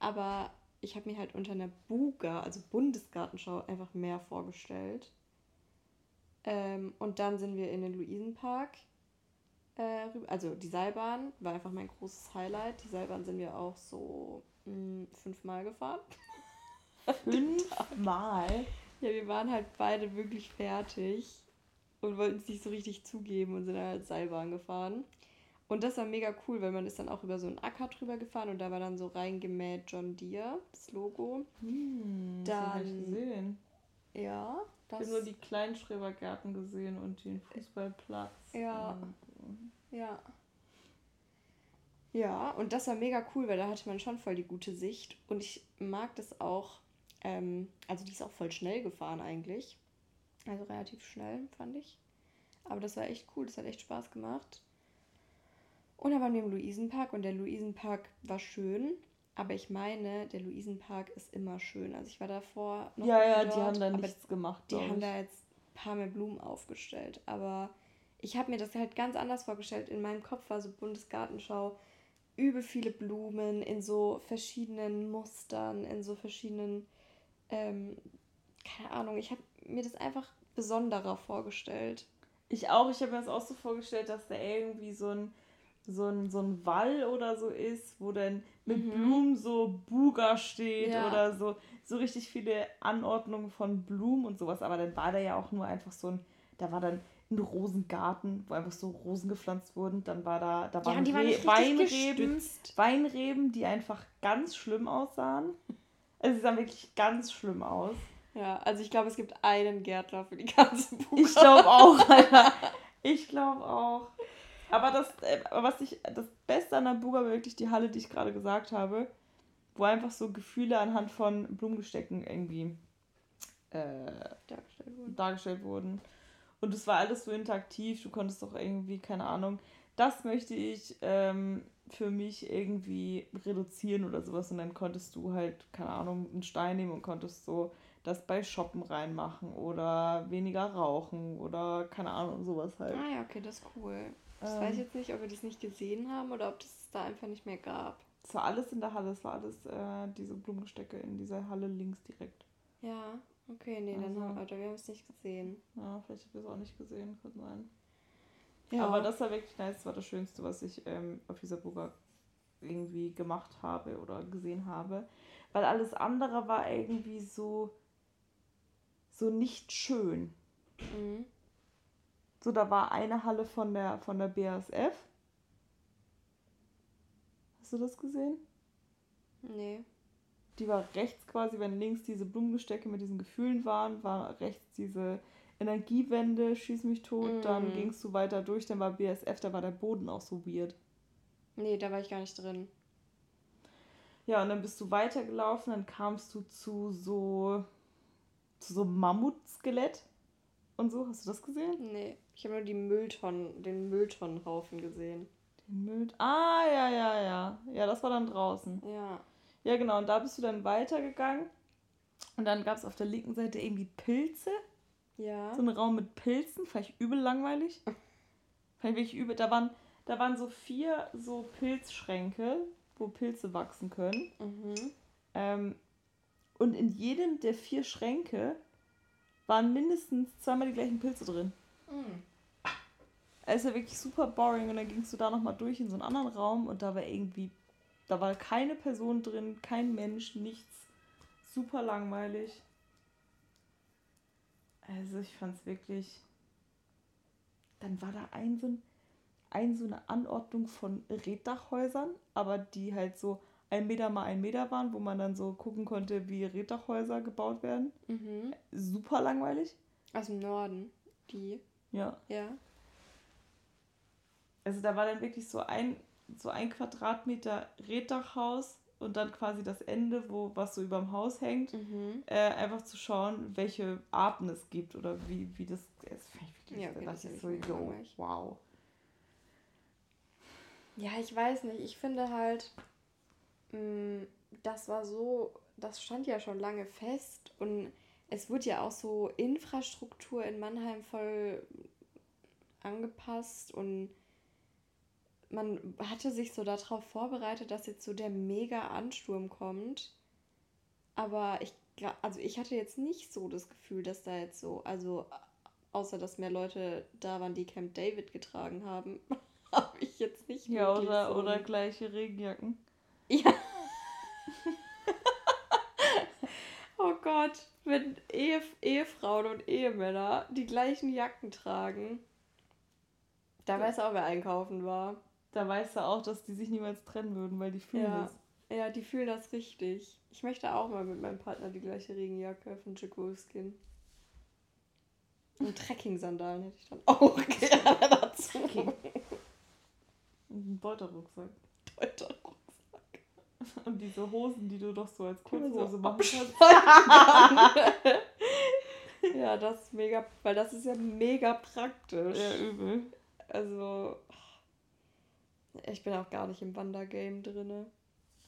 Aber ich habe mir halt unter einer Buga, also Bundesgartenschau, einfach mehr vorgestellt. Ähm, und dann sind wir in den Luisenpark. Äh, rüber. Also die Seilbahn war einfach mein großes Highlight. Die Seilbahn sind wir auch so mh, fünfmal gefahren. (laughs) Fünfmal? Ja, wir waren halt beide wirklich fertig und wollten es nicht so richtig zugeben und sind dann halt Seilbahn gefahren. Und das war mega cool, weil man ist dann auch über so einen Acker drüber gefahren und da war dann so reingemäht John Deere, das Logo. Hm, das hab ich Dann- gesehen. Ja, Ich habe nur die Kleinschrebergärten gesehen und den Fußballplatz. Ja. Und, Ja. Ja, und das war mega cool, weil da hatte man schon voll die gute Sicht. Und ich mag das auch. Ähm, also die ist auch voll schnell gefahren eigentlich. Also relativ schnell, fand ich. Aber das war echt cool, das hat echt Spaß gemacht. Und dann waren wir im Luisenpark und der Luisenpark war schön. Aber ich meine, der Luisenpark ist immer schön. Also ich war davor noch ja, ja, die dort, haben da nichts gemacht. die haben ich. da jetzt ein paar mehr Blumen aufgestellt. Aber ich habe mir das halt ganz anders vorgestellt. In meinem Kopf war so Bundesgartenschau übel viele Blumen in so verschiedenen Mustern, in so verschiedenen, ähm, keine Ahnung, ich habe mir das einfach besonderer vorgestellt. Ich auch, ich habe mir das auch so vorgestellt, dass da irgendwie so ein, so ein, so ein Wall oder so ist, wo dann mit Mhm. Blumen so Buga steht Ja. oder so, so richtig viele Anordnungen von Blumen und sowas. Aber dann war da ja auch nur einfach so ein, da war dann ein Rosengarten, wo einfach so Rosen gepflanzt wurden. Dann war da, da waren, die waren Weinreben, gestützt. Weinreben, die einfach ganz schlimm aussahen. Also sie sahen wirklich ganz schlimm aus. Ja, also ich glaube, es gibt einen Gärtner für die ganze Buche. Ich glaube auch, Alter. (laughs) Ich glaube auch. Aber das, äh, was ich, das Beste an der Buga war wirklich die Halle, die ich gerade gesagt habe, wo einfach so Gefühle anhand von Blumengestecken irgendwie äh, dargestellt wurden. dargestellt wurden. Und es war alles so interaktiv, du konntest doch irgendwie, keine Ahnung, das möchte ich ähm, für mich irgendwie reduzieren oder sowas. Und dann konntest du halt, keine Ahnung, einen Stein nehmen und konntest so das bei Shoppen reinmachen oder weniger rauchen oder keine Ahnung, sowas halt. Ah ja, okay, das ist cool. Ich Ähm. weiß jetzt nicht, ob wir das nicht gesehen haben oder ob das da einfach nicht mehr gab. Es war alles in der Halle, es war alles äh, diese Blumengestecke in dieser Halle links direkt. Ja, okay, nee, dann Also- haben, oder wir haben es nicht gesehen. Ja, vielleicht habt ihr es auch nicht gesehen, kann sein. Ja, Aber das war wirklich nice, das war das Schönste, was ich ähm, auf dieser Burger irgendwie gemacht habe oder gesehen habe. Weil alles andere war irgendwie so, so nicht schön. Mhm. So, da war eine Halle von der, von der BASF. Hast du das gesehen? Nee. Die war rechts quasi, wenn links diese Blumengestecke mit diesen Gefühlen waren, war rechts diese Energiewende, schieß mich tot. Dann Mm. gingst du weiter durch, dann war BASF, da war der Boden auch so weird. Nee, da war ich gar nicht drin. Ja, und dann bist du weitergelaufen, dann kamst du zu so zu so einem Mammutskelett und so. Hast du das gesehen? Nee. Ich habe nur die Mülltonnen, den Mülltonnenhaufen gesehen. Den Müll. Ah, ja, ja, ja. Ja, das war dann draußen. Ja. Ja, genau. Und da bist du dann weitergegangen. Und dann gab es auf der linken Seite irgendwie Pilze. Ja. So einen Raum mit Pilzen. Ich übel langweilig. Ich wirklich übel. Da waren, da waren so vier so Pilzschränke, wo Pilze wachsen können. Mhm. Ähm, und in jedem der vier Schränke waren mindestens zweimal die gleichen Pilze drin. Mm. Ja wirklich super boring und dann gingst du da nochmal durch in so einen anderen Raum und da war irgendwie, da war keine Person drin, kein Mensch, nichts. Super langweilig. Also ich fand es wirklich. Dann war da ein so, ein, ein so eine Anordnung von Reddachhäusern, aber die halt so ein Meter mal ein Meter waren, wo man dann so gucken konnte, wie Reddachhäuser gebaut werden. Mhm. Super langweilig. Aus dem Norden, die. Ja. Ja. Also da war dann wirklich so ein, so ein Quadratmeter Reddachhaus und dann quasi das Ende, wo was so überm Haus hängt, mhm. äh, einfach zu schauen, welche Arten es gibt oder wie, wie das ist. Ja, okay, das ist so, yo, wow. Ja, ich weiß nicht. Ich finde halt, mh, mm, das war so, das stand ja schon lange fest und es wurde ja auch so Infrastruktur in Mannheim voll angepasst und man hatte sich so darauf vorbereitet, dass jetzt so der mega Ansturm kommt. Aber ich, also ich hatte jetzt nicht so das Gefühl, dass da jetzt so, also außer dass mehr Leute da waren, die Camp David getragen haben, (laughs) habe ich jetzt nicht. Ja, oder, so oder gleiche Regenjacken. Ja. (laughs) oh Gott, wenn Ehe, Ehefrauen und Ehemänner die gleichen Jacken tragen. Da weiß auch, wer einkaufen war da weißt du auch, dass die sich niemals trennen würden, weil die fühlen ja. das. Ja, die fühlen das richtig. Ich möchte auch mal mit meinem Partner die gleiche Regenjacke von Jacobskin. Und Trekking-Sandalen hätte ich dann auch gerne (laughs) dazu. Und ein Deuterrucksack. Deuterrucksack. Und diese Hosen, die du doch so als Kurzhose so machen kannst. (laughs) ja, das ist mega, weil das ist ja mega praktisch. Ja, übel. Also, ich bin auch gar nicht im Wandergame drin.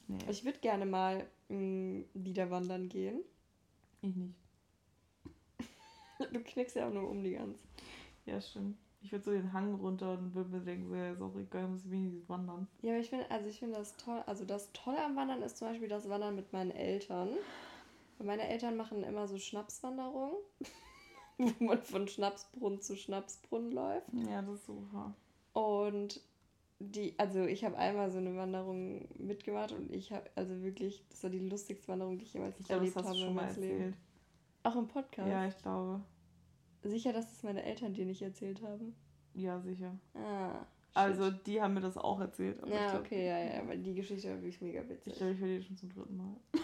Nee. Ich würde gerne mal mh, mm, wieder wandern gehen. Ich nicht. du knickst ja auch nur um die ganz. Ja, stimmt. Ich würde so den Hang runter und würde mir denken, so, ja, ist auch egal, muss wenigstens wandern. Ja, aber ich finde, also ich finde das toll. Also das Tolle am Wandern ist zum Beispiel das Wandern mit meinen Eltern. meine Eltern machen immer so Schnapswanderungen, (laughs) wo man von Schnapsbrunnen zu Schnapsbrunnen läuft. Ja, das ist super. Und die, also ich habe einmal so eine Wanderung mitgemacht und ich habe, also wirklich, das war die lustigste Wanderung, die ich jemals ich erlebt habe in meinem Leben. Auch im Podcast? Ja, ich glaube. Sicher, dass es meine Eltern dir nicht erzählt haben? Ja, sicher. Ah. Also, die haben mir das auch erzählt. ja, glaub, okay, ja, ja, weil die Geschichte war wirklich mega witzig. Ich glaube, ich höre die schon zum dritten Mal. (laughs)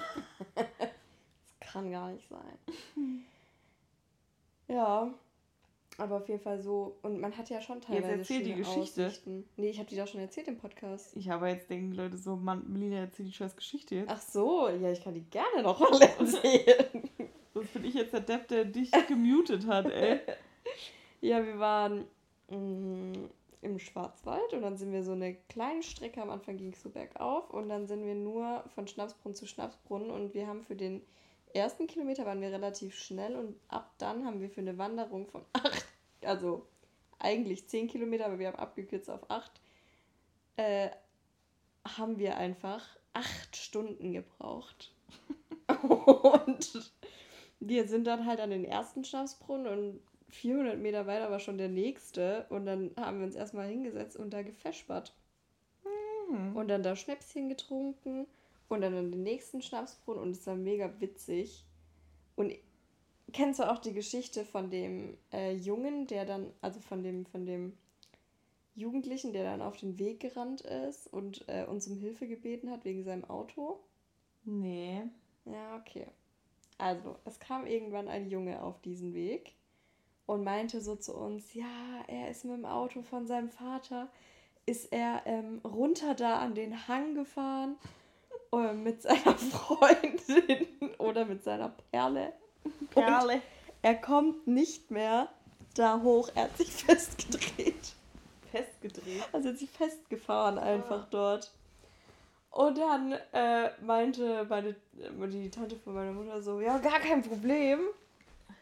(laughs) das kann gar nicht sein. ja, aber auf jeden Fall so. Und man hat ja schon teilweise. Jetzt erzähl die Geschichte. Aussichten. Nee, ich habe die doch schon erzählt im Podcast. Ich habe jetzt denken Leute so, Mann, Melina erzählt die scheiß Geschichte jetzt. Ach so, ja, ich kann die gerne noch mal erzählen. (laughs) Sonst bin ich jetzt der Depp, der dich gemutet hat, ey. (laughs) ja, wir waren mh, mm, im Schwarzwald und dann sind wir so eine kleine Strecke, am Anfang ging es so bergauf und dann sind wir nur von Schnapsbrunnen zu Schnapsbrunnen und wir haben für den ersten Kilometer waren wir relativ schnell und ab dann haben wir für eine Wanderung von acht, also eigentlich zehn Kilometer, aber wir haben abgekürzt auf acht, äh, haben wir einfach acht Stunden gebraucht. (laughs) und wir sind dann halt an den ersten Schnapsbrunnen und 400 Meter weiter war schon der nächste und dann haben wir uns erstmal hingesetzt und da gefespert. Mhm. Und dann da Schnäpschen getrunken und dann an den nächsten Schnapsbrunnen und es war mega witzig. Und kennst du auch die Geschichte von dem äh, Jungen, der dann, also von dem, von dem Jugendlichen, der dann auf den Weg gerannt ist und äh, uns um Hilfe gebeten hat wegen seinem Auto? Nee. Ja, okay. Also, es kam irgendwann ein Junge auf diesen Weg und meinte so zu uns, ja, er ist mit dem Auto von seinem Vater, ist er ähm, runter da an den Hang gefahren äh, mit seiner (laughs) Freundin oder mit seiner Perle. Perle. Und er kommt nicht mehr da hoch. Er hat sich (laughs) festgedreht. Festgedreht? Also er hat sich festgefahren einfach ah. dort. Und dann äh, meinte meine, die Tante von meiner Mutter so, ja, gar kein Problem.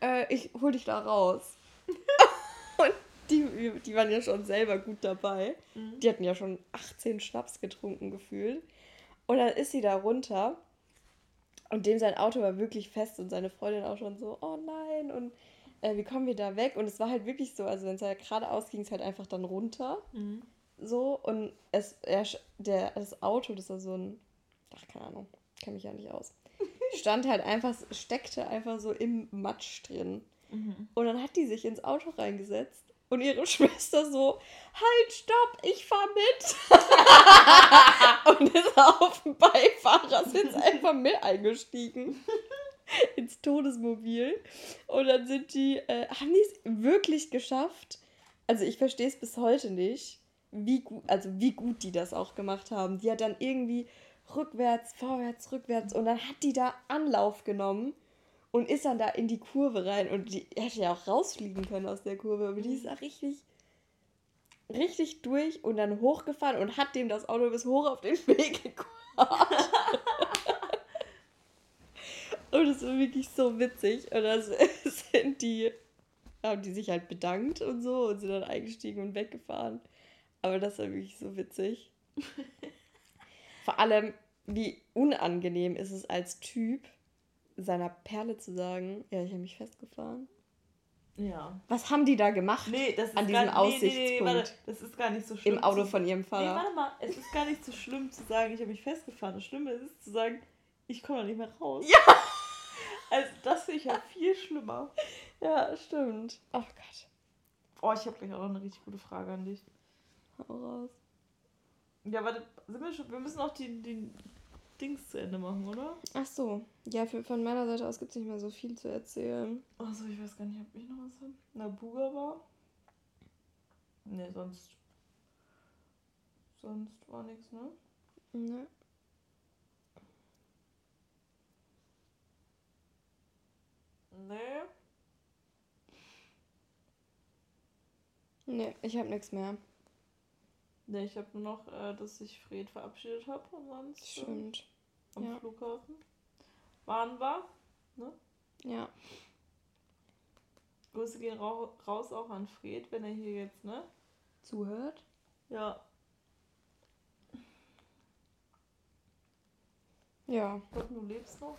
Äh, ich hol dich da raus. (laughs) und die, die waren ja schon selber gut dabei. Mhm. Die hatten ja schon 18 Schnaps getrunken gefühlt. Und dann ist sie da runter und dem sein Auto war wirklich fest und seine Freundin auch schon so, oh nein. Und äh, wie kommen wir da weg? Und es war halt wirklich so, also wenn es halt geradeaus ging, es halt einfach dann runter. Mhm. So, und es, er, der, das Auto, das war so ein, ach, keine Ahnung, kenne mich ja nicht aus, (laughs) stand halt einfach, steckte einfach so im Matsch drin. Mhm. Und dann hat die sich ins Auto reingesetzt und ihre (laughs) Schwester so, halt, stopp, ich fahr mit. (laughs) und ist auf dem Beifahrersitz einfach mit eingestiegen. ins Todesmobil. Und dann sind die, äh, haben die es wirklich geschafft? Also ich verstehe es bis heute nicht, wie gut, also wie gut die das auch gemacht haben. Die hat dann irgendwie rückwärts, vorwärts, rückwärts und dann hat die da Anlauf genommen und ist dann da in die Kurve rein und die hätte ja auch rausfliegen können aus der Kurve, aber die ist da richtig richtig durch und dann hochgefahren und hat dem das Auto bis hoch auf den (laughs) Weg gekarrt. und es war wirklich so witzig und dann (laughs) sind die haben die sich halt bedankt und so und sind dann eingestiegen und weggefahren. Aber das war wirklich so witzig. (laughs) Vor allem, wie unangenehm ist es als Typ, seiner Perle zu sagen, ja, ich habe mich festgefahren. Ja. Was haben die da gemacht? Nee, das ist an gar, diesem nee, nee, nee, Aussichtspunkt warte, das ist gar nicht so schlimm. im Auto zu- von ihrem Nee, Vater. warte mal, es ist gar nicht so schlimm zu sagen, ich habe mich festgefahren. Das Schlimme ist zu sagen, ich komme nicht mehr raus. Ja! (laughs) Also das finde ich ja viel schlimmer. Ja, stimmt. Ach Gott. Oh, ich habe gleich auch noch eine richtig gute Frage an dich. Hau raus. Ja, warte, sind wir schon, wir müssen auch die, die Dings zu Ende machen, oder? Ach so. Ja, für, von meiner Seite aus gibt es nicht mehr so viel zu erzählen. Achso, ich weiß gar nicht, ob ich noch was habe. Na, Buga war. Ne, sonst. Sonst war nichts, ne? Ne? Nee. Ne, ich habe nichts mehr. Ne, ich habe nur noch, äh, dass ich Fred verabschiedet habe und sonst äh, Stimmt. am ja. Flughafen. Waren wir. Ja. Grüße gehen rau raus auch an Fred, wenn er hier jetzt, ne? Zuhört? Ja. Ja. Ich hoffe, du lebst noch.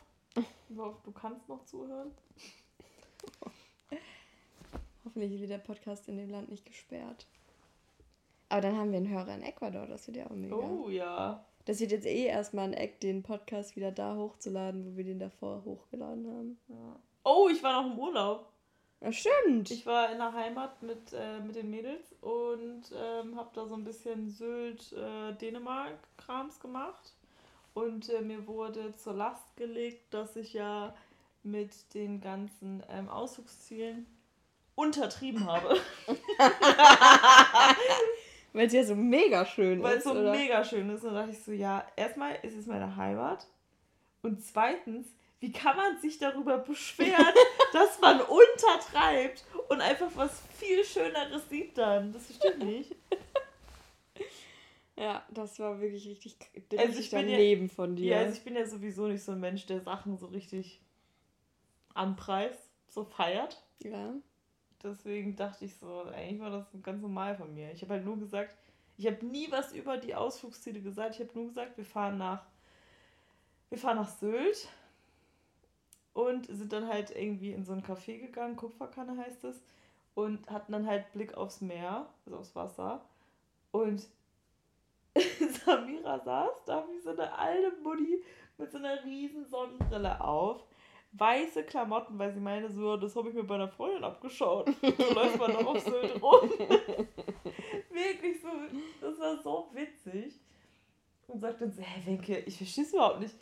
Ich hoffe, du kannst noch zuhören. (laughs) Hoffentlich wird der Podcast in dem Land nicht gesperrt. Aber dann haben wir einen Hörer in Ecuador, das wird ja auch mega. Oh ja. Das wird jetzt eh erstmal ein Eck, den Podcast wieder da hochzuladen, wo wir den davor hochgeladen haben. ja. Oh, ich war noch im Urlaub. Ja, stimmt. Ich war in der Heimat mit, äh, mit den Mädels und ähm, habe da so ein bisschen Sylt, äh, gemacht. Und äh, mir wurde zur Last gelegt, dass ich ja mit den ganzen ähm, Ausflugszielen untertrieben habe. (laughs) (laughs) Weil es ja so mega schön Weil ist. es so oder? mega schön ist. Und da dachte ich so, ja, erstmal ist es meine Heimat. Und zweitens, wie kann man sich darüber beschweren, (laughs) dass man untertreibt und einfach was viel Schöneres sieht dann? Das ich nicht. Ja, das war wirklich richtig, richtig Also ich bin ja- daneben von dir. Ja, also ich bin ja sowieso nicht so ein Mensch, der Sachen so richtig anpreist, so feiert. ja. Deswegen dachte ich so, eigentlich war das ganz normal von mir. Ich habe halt nur gesagt, ich habe nie was über die Ausflugsziele gesagt. Ich habe nur gesagt, wir fahren nach, wir fahren nach Sylt und sind dann halt irgendwie in so ein Café gegangen, Kupferkanne heißt es, und hatten dann halt Blick aufs Meer, also aufs Wasser. Und (laughs) Samira saß da wie so eine alte Mutti mit so einer riesen Sonnenbrille auf. Weiße Klamotten, weil sie meinte, so, das habe ich mir bei einer Freundin abgeschaut. (laughs) So läuft man doch auf Sylt rum. (laughs) Wirklich so, das war so witzig. Und sagt dann so, hä, Wenke, ich verstehe es überhaupt nicht.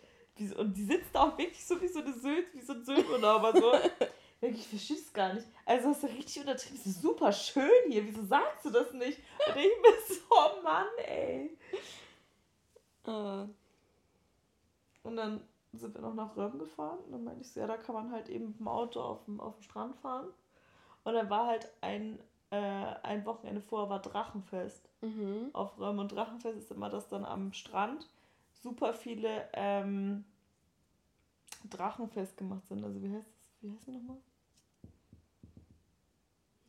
Und die sitzt da auch wirklich so wie so eine Sylt, wie so ein Sylturlauber so. (laughs) Wenke, ich verstehe es gar nicht. Also hast du richtig untertrieben. Es ist super schön hier. Wieso sagst du das nicht? Und ich bin so, oh Mann, ey. Ah, Und dann sind wir noch nach Röm gefahren. Und dann meinte ich so, ja, da kann man halt eben mit dem Auto auf dem, auf dem Strand fahren. Und dann war halt ein, äh, ein Wochenende vorher war Drachenfest mhm. auf Röm. Und Drachenfest ist immer, dass dann am Strand super viele ähm, Drachenfest gemacht sind. Also wie heißt das? Wie heißt die nochmal?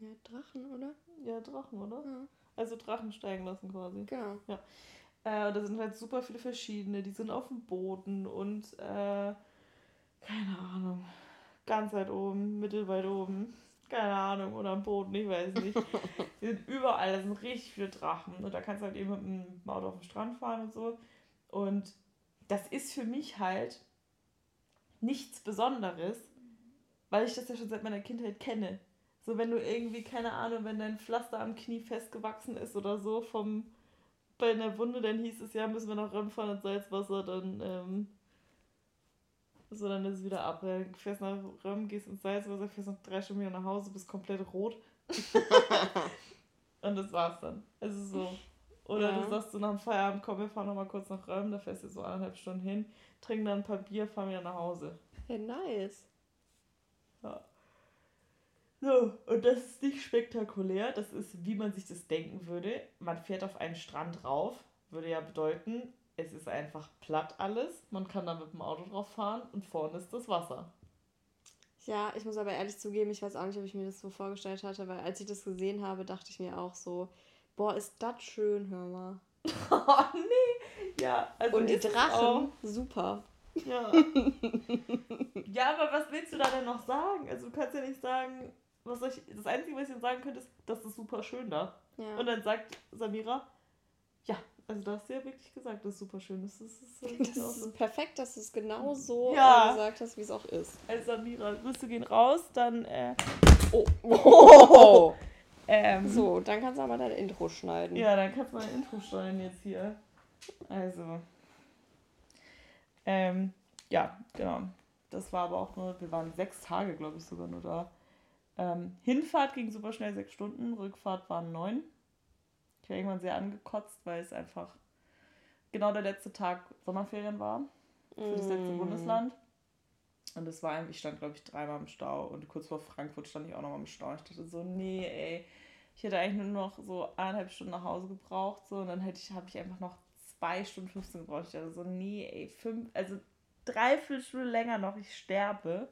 Ja, Drachen, oder? Ja, Drachen, oder? Ja. Also Drachen steigen lassen quasi. Genau. Äh, da sind halt super viele verschiedene. Die sind auf dem Boden und äh, keine Ahnung. Ganz weit oben, mittelweit oben. Keine Ahnung, oder am Boden, ich weiß nicht. (laughs) Die sind überall, da sind richtig viele Drachen. Und da kannst du halt eben mit dem Auto auf den Strand fahren und so. Und das ist für mich halt nichts Besonderes, weil ich das ja schon seit meiner Kindheit kenne. So, wenn du irgendwie, keine Ahnung, wenn dein Pflaster am Knie festgewachsen ist oder so vom bei einer Wunde, dann hieß es ja, müssen wir noch ranfahren ins Salzwasser, dann ähm, so, dann ist es wieder ab. Dann fährst nach Röm, gehst ins Salzwasser, fährst noch drei Stunden wieder nach Hause, bist komplett rot. (laughs) und das war's dann. Es ist so. Oder ja. du sagst so nach dem Feierabend, komm, wir fahren noch mal kurz nach Röm, da fährst du so eineinhalb Stunden hin, trinken dann ein paar Bier, fahren wieder nach Hause. Ja, nice. Ja. So, und das ist nicht spektakulär, das ist, wie man sich das denken würde. Man fährt auf einen Strand rauf, würde ja bedeuten, es ist einfach platt alles. Man kann da mit dem Auto drauf fahren und vorne ist das Wasser. Ja, ich muss aber ehrlich zugeben, ich weiß auch nicht, ob ich mir das so vorgestellt hatte, weil als ich das gesehen habe, dachte ich mir auch so, boah, ist das schön, hör mal. (laughs) oh nee. Ja, also und die Drachen, super. Ja. (laughs) ja, aber was willst du da denn noch sagen? Also du kannst ja nicht sagen, was ich. Das Einzige, was ich sagen könnte, ist, das ist super schön da. Ja. Und dann sagt Samira, ja, also du hast ja wirklich gesagt, das ist super schön. Das ist, das ist, (laughs) das ist perfekt, dass du es genau so ja. gesagt hast, wie es auch ist. Also Samira, wirst du gehen raus, dann äh, oh. oh. (laughs) ähm, so, dann kannst du aber dein Intro schneiden. Ja, dann kannst du mein Intro schneiden jetzt hier. Also. Ähm, ja, genau. Das war aber auch nur, wir waren sechs Tage, glaube ich, sogar nur da. Ähm, Hinfahrt ging super schnell, sechs Stunden, Rückfahrt waren neun. Ich war irgendwann sehr angekotzt, weil es einfach genau der letzte Tag Sommerferien war für das letzte mm. Bundesland. Und es war, ich stand, glaube ich, dreimal im Stau und kurz vor Frankfurt stand ich auch nochmal im Stau. Ich dachte so, nee, ey, ich hätte eigentlich nur noch so eineinhalb Stunden nach Hause gebraucht, so, und dann hätte ich, habe ich einfach noch zwei Stunden 15 gebraucht. Ich dachte so, nee, ey, fünf, also dreiviertel Stunde länger noch, ich sterbe.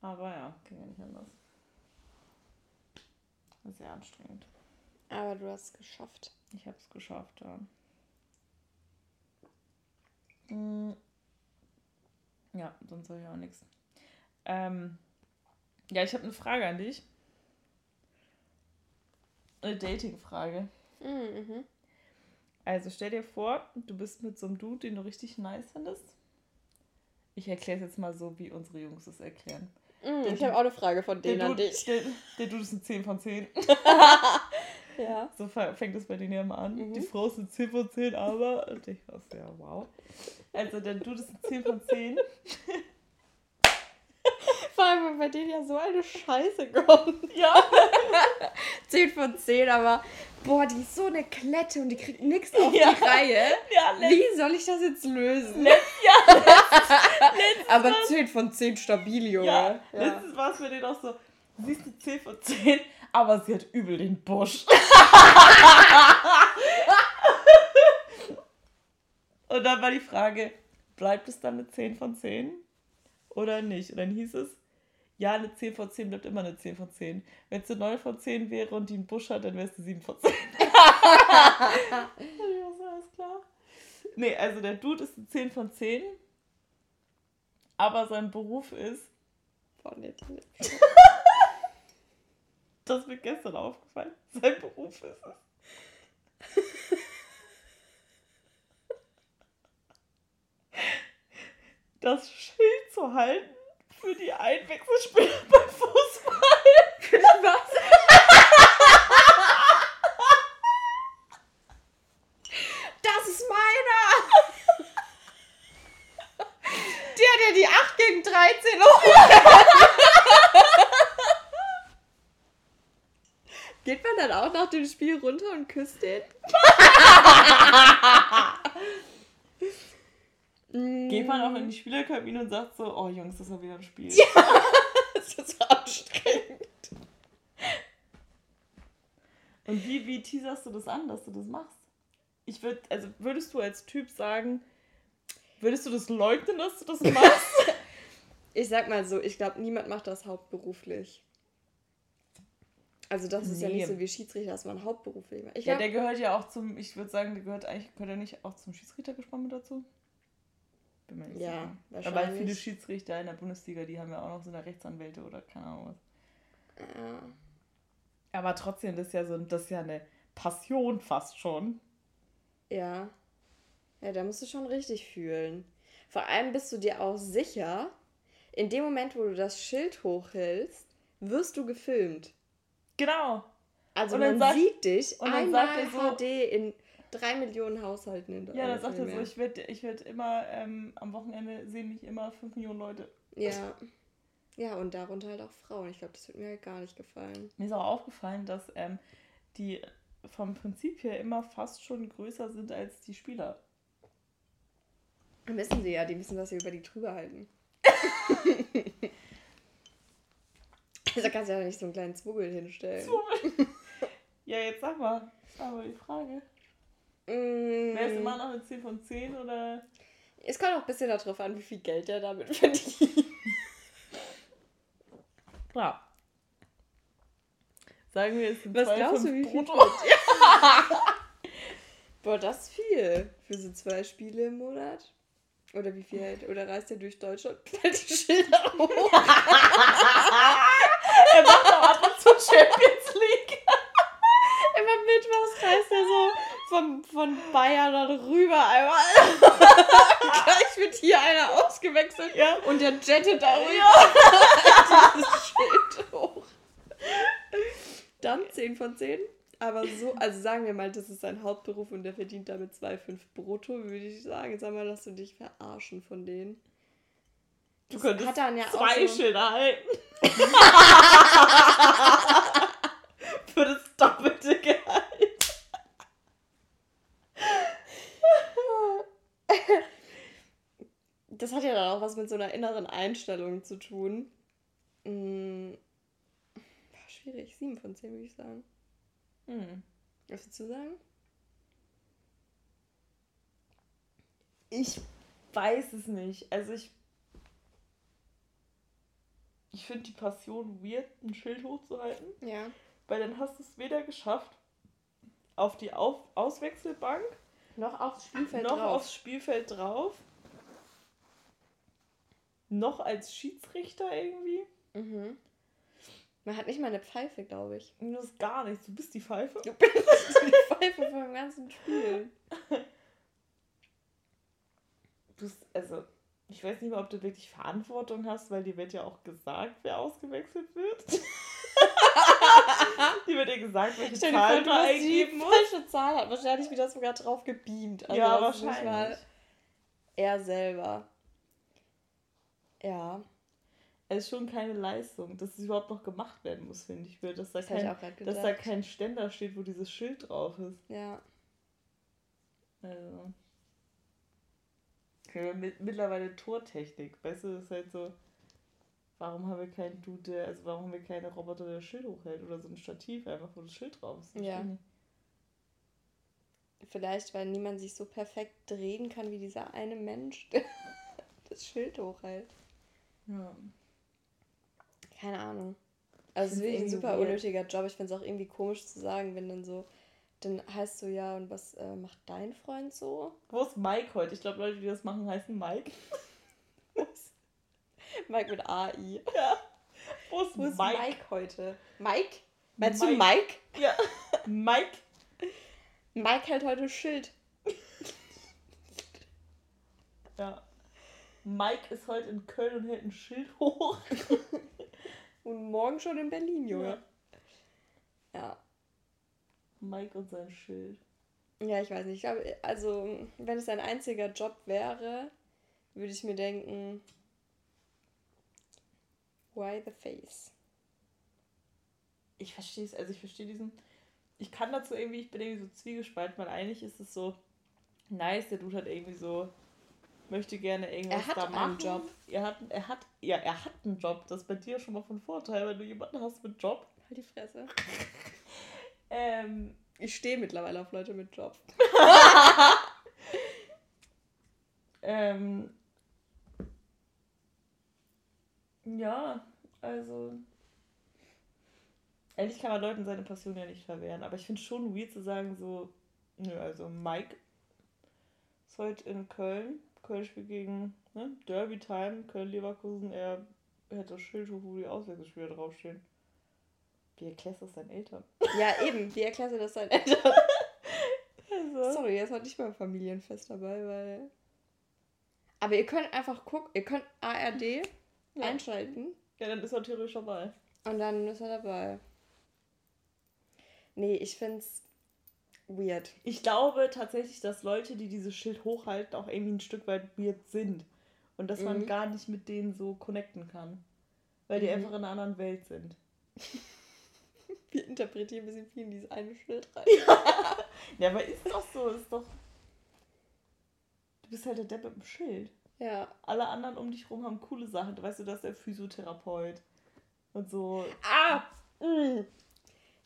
Aber ja, ging ja nicht anders. Sehr anstrengend. Aber du hast es geschafft. Ich habe es geschafft, ja. Hm. Ja, sonst soll ich auch nichts. Ähm, ja, ich habe eine Frage an dich. Eine Dating-Frage. Mhm. Also stell dir vor, du bist mit so einem Dude, den du richtig nice findest. Ich erkläre es jetzt mal so, wie unsere Jungs es erklären. Mm, ich habe auch eine Frage von denen an dich. Der, der Dude ist ein 10 von 10. (laughs) (laughs) Ja. So fängt es bei denen ja mal an. Mhm. Die Frau ist ein 10 von 10, aber. Und ich dachte, ja, wow. Also, dann du das ein 10 von 10. (laughs) Vor allem, weil bei denen ja so eine Scheiße kommt. Ja. 10 von 10, aber boah, die ist so eine Klette und die kriegt nichts auf ja. die Reihe. Ja, Wie soll ich das jetzt lösen? Letzt, ja, aber 10 von 10 stabil, Junge. Ja, ja. letztens war es bei denen auch so, siehst du 10 von 10, aber sie hat übel den Busch. und dann war die Frage, bleibt es dann eine 10 von 10 oder nicht? Und dann hieß es, ja, eine 10 von 10 bleibt immer eine 10 von 10. Wenn es eine 9 von 10 wäre und die einen Busch hat, dann wäre es eine 7 von 10. (laughs) alles klar. Nee, also der Dude ist eine 10 von 10, aber sein Beruf ist. Das ist mir (laughs) gestern aufgefallen. Sein Beruf ist es. (laughs) Das Schild zu halten für die Einwechselspieler beim Fußball. (laughs) Was? Das ist meiner! Der, der die 8 gegen 13 hoch. Geht man dann auch nach dem Spiel runter und küsst den? Geht man auch in die Spielerkabine und sagt so, oh Jungs, das war wieder ein Spiel. Ja, (laughs) das ist so anstrengend. Und wie, wie teaserst du das an, dass du das machst? Ich würde, also würdest du als Typ sagen, würdest du das leugnen, dass du das machst? (laughs) ich sag mal so, ich glaube, niemand macht das hauptberuflich. Also das nee. ist ja nicht so wie Schiedsrichter, dass man hauptberuflich macht. Ich ja, der gehört ja auch zum, ich würde sagen, der gehört eigentlich, gehört er nicht auch zum Schiedsrichtergespann mit dazu? Bin mir nicht ja, sicher. wahrscheinlich. Aber viele Schiedsrichter in der Bundesliga, die haben ja auch noch so eine Rechtsanwälte oder keine Ahnung was. Ja. Aber trotzdem, das ist ja so, das ist ja eine Passion fast schon. Ja. Ja, da musst du schon richtig fühlen. Vor allem bist du dir auch sicher, in dem Moment, wo du das Schild hochhältst, wirst du gefilmt. Genau. Also man sagt- sieht dich und dann einmal sagt er so- HD in drei Millionen Haushalten in Ja, dann Deutschland. sagt er so, ich werde ich werd immer, ähm, am Wochenende sehen mich immer 5 Millionen Leute. Ja. Ja, und darunter halt auch Frauen. Ich glaube, das wird mir halt gar nicht gefallen. Mir ist auch aufgefallen, dass ähm, die vom Prinzip her immer fast schon größer sind als die Spieler. Wissen sie ja, die wissen, was sie über die drüber halten. (laughs) also kannst du ja nicht so einen kleinen Zwuggel hinstellen. ja, jetzt sag mal, mal die Frage. Mm, Wäre es immer noch eine 10 von 10 oder? Es kommt auch ein bisschen darauf an, wie viel Geld er damit (laughs) verdient. Klar. Sagen wir, sind Was glaubst du, wie viel brutto. (laughs) Boah, das ist viel. Für so zwei Spiele im Monat. Oder wie viel hält? Oder reist er durch Deutschland hält die Schilder hoch? (laughs) er macht auch ab und zu Champions League. Immer mittwochs reist er so von, von Bayern dann rüber einmal. (laughs) Gleich wird hier einer ausgewechselt Ja. und der jettet darüber Ja. (laughs) dieses Schild hoch. Dann 10 von 10. Aber so, also sagen wir mal, das ist sein Hauptberuf und der verdient damit 2,5 brutto, würde ich sagen. Sag mal, lass du dich verarschen von denen. Du Das könntest hat dann ja zwei so- Schilder halten. (laughs) Für das doppelte Gehalt. Das hat ja dann auch was mit so einer inneren Einstellung zu tun. Hm. Schwierig, 7 von 10 würde ich sagen. Hm. Was würdest du sagen? Ich weiß es nicht. Also ich. Ich finde die Passion weird, ein Schild hochzuhalten. Ja. Weil dann hast du es weder geschafft, auf die auf Auswechselbank, Noch aufs Spielfeld noch drauf. aufs Spielfeld drauf, noch als Schiedsrichter irgendwie. Mhm. Man hat nicht mal eine Pfeife, glaube ich. Das ist gar nichts. Du bist die Pfeife. Du bist die Pfeife vom ganzen Spiel. Du bist, also, ich weiß nicht mal, ob du wirklich Verantwortung hast, weil dir wird ja auch gesagt, wer ausgewechselt wird. (laughs) dir wird ja gesagt, welche Stell dir Zahlen du du hast die eingeben musst. falsche Zahl, hat wahrscheinlich wieder sogar drauf gebeamt. Also ja, wahrscheinlich. mal er selber. Ja, Es ist schon keine Leistung, dass es überhaupt noch gemacht werden muss, finde ich. Dass da, das kein, dass da kein Ständer steht, wo dieses Schild drauf ist. ja. Also. Ja, mit, mittlerweile Tortechnik. Weißt du, das ist halt so. Warum haben wir keinen Dude, der, also warum haben wir keine Roboter, der das Schild hochhält oder so ein Stativ einfach, wo das Schild drauf ist? Ja. Vielleicht, weil niemand sich so perfekt drehen kann wie dieser eine Mensch, (laughs) der das Schild hochhält. Ja. Keine Ahnung. Also es ist wirklich ein super weird. unnötiger Job. Ich finde es auch irgendwie komisch zu sagen, wenn dann so, dann heißt du ja, und was äh, macht dein Freund so? Wo ist Mike heute? Ich glaube, Leute, die das machen, heißen Mike. (laughs) Mike mit AI. Ja. Wo ist, Wo ist Mike? Mike, heute? Mike? Meinst du Mike. Mike? Ja. (laughs) Mike. Mike hält heute Schild. Ja. Mike ist heute in Köln und hält ein Schild hoch. (laughs) Und morgen schon in Berlin, Junge. Ja. Mike und sein Schild. Ja, ich weiß nicht. Ich glaube, also, wenn es ein einziger Job wäre, würde ich mir denken, why the face? Ich verstehe es, also ich verstehe diesen. Ich kann dazu irgendwie, ich bin irgendwie so zwiegespalten, weil eigentlich ist es so nice, der Dude hat irgendwie so, möchte gerne irgendwas Er hat da einen machen. Job. Er hat, er hat, ja, er hat einen Job. Das ist bei dir schon mal von Vorteil, wenn du jemanden hast mit Job. Halt die Fresse. (laughs) Ähm, Ich stehe mittlerweile auf Leute mit Job. (laughs) ähm, ja, also. Ehrlich kann man Leuten seine Passion ja nicht verwehren, aber ich finde schon weird zu sagen, so, nö, also Mike ist heute in Köln. Köln spielt gegen ne, Derby Time, Köln-Leverkusen, er hätte das Schild hoch, wo die Auswechselspieler draufstehen. Wie erklärst du das deinen Eltern? Ja, eben. Wie erklärst du das deinen Eltern? Also. Sorry, jetzt war nicht beim Familienfest dabei, weil. Aber ihr könnt einfach gucken, ihr könnt ARD Ja. einschalten Ja, dann ist er theoretisch dabei. und dann ist er dabei. Nee, ich find's weird. Ich glaube tatsächlich, dass Leute, die dieses Schild hochhalten, auch irgendwie ein Stück weit weird sind. Und dass man Mhm. gar nicht mit denen so connecten kann. Weil die Mhm. einfach in einer anderen Welt sind. (laughs) Wir interpretieren ein bisschen viel in dieses eine Schild rein. (laughs) Ja, aber ist doch so, ist doch. Du bist halt der Depp mit dem Schild. Ja. Alle anderen um dich rum haben coole Sachen. Du weißt du, das ist der Physiotherapeut. Und so. Ah! mh.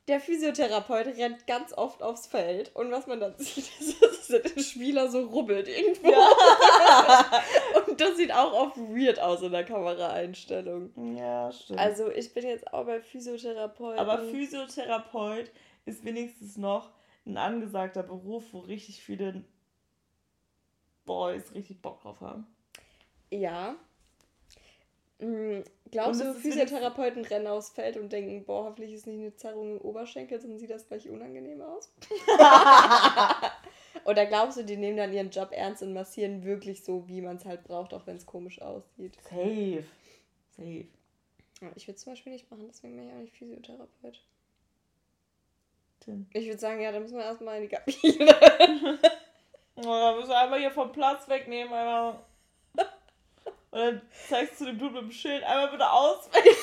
Der Physiotherapeut rennt ganz oft aufs Feld und was man dann (laughs) sieht, ist, dass der Spieler so rubbelt irgendwo. (laughs) Und das sieht auch oft weird aus in der Kameraeinstellung. Ja, stimmt. Also ich bin jetzt auch bei Physiotherapeuten. aber Physiotherapeut ist wenigstens noch ein angesagter Beruf, wo richtig viele Boys richtig Bock drauf haben. Ja. Mm, Glaubst du, es Physiotherapeuten rennen aufs Feld und denken, boah, hoffentlich ist nicht eine Zerrung im Oberschenkel, sonst sieht das gleich unangenehm aus? (laughs) Oder glaubst du, die nehmen dann ihren Job ernst und massieren wirklich so, wie man es halt braucht, auch wenn es komisch aussieht? Safe. Safe. Ich würde zum Beispiel nicht machen, deswegen bin ich auch nicht Physiotherapeut. Tim. Ich würde sagen, ja, dann müssen wir erstmal in die Kabine. (laughs) Oh, da müssen wir einmal hier vom Platz wegnehmen, einmal. Und dann zeigst du dem Dude mit dem Schild einmal bitte auswählen.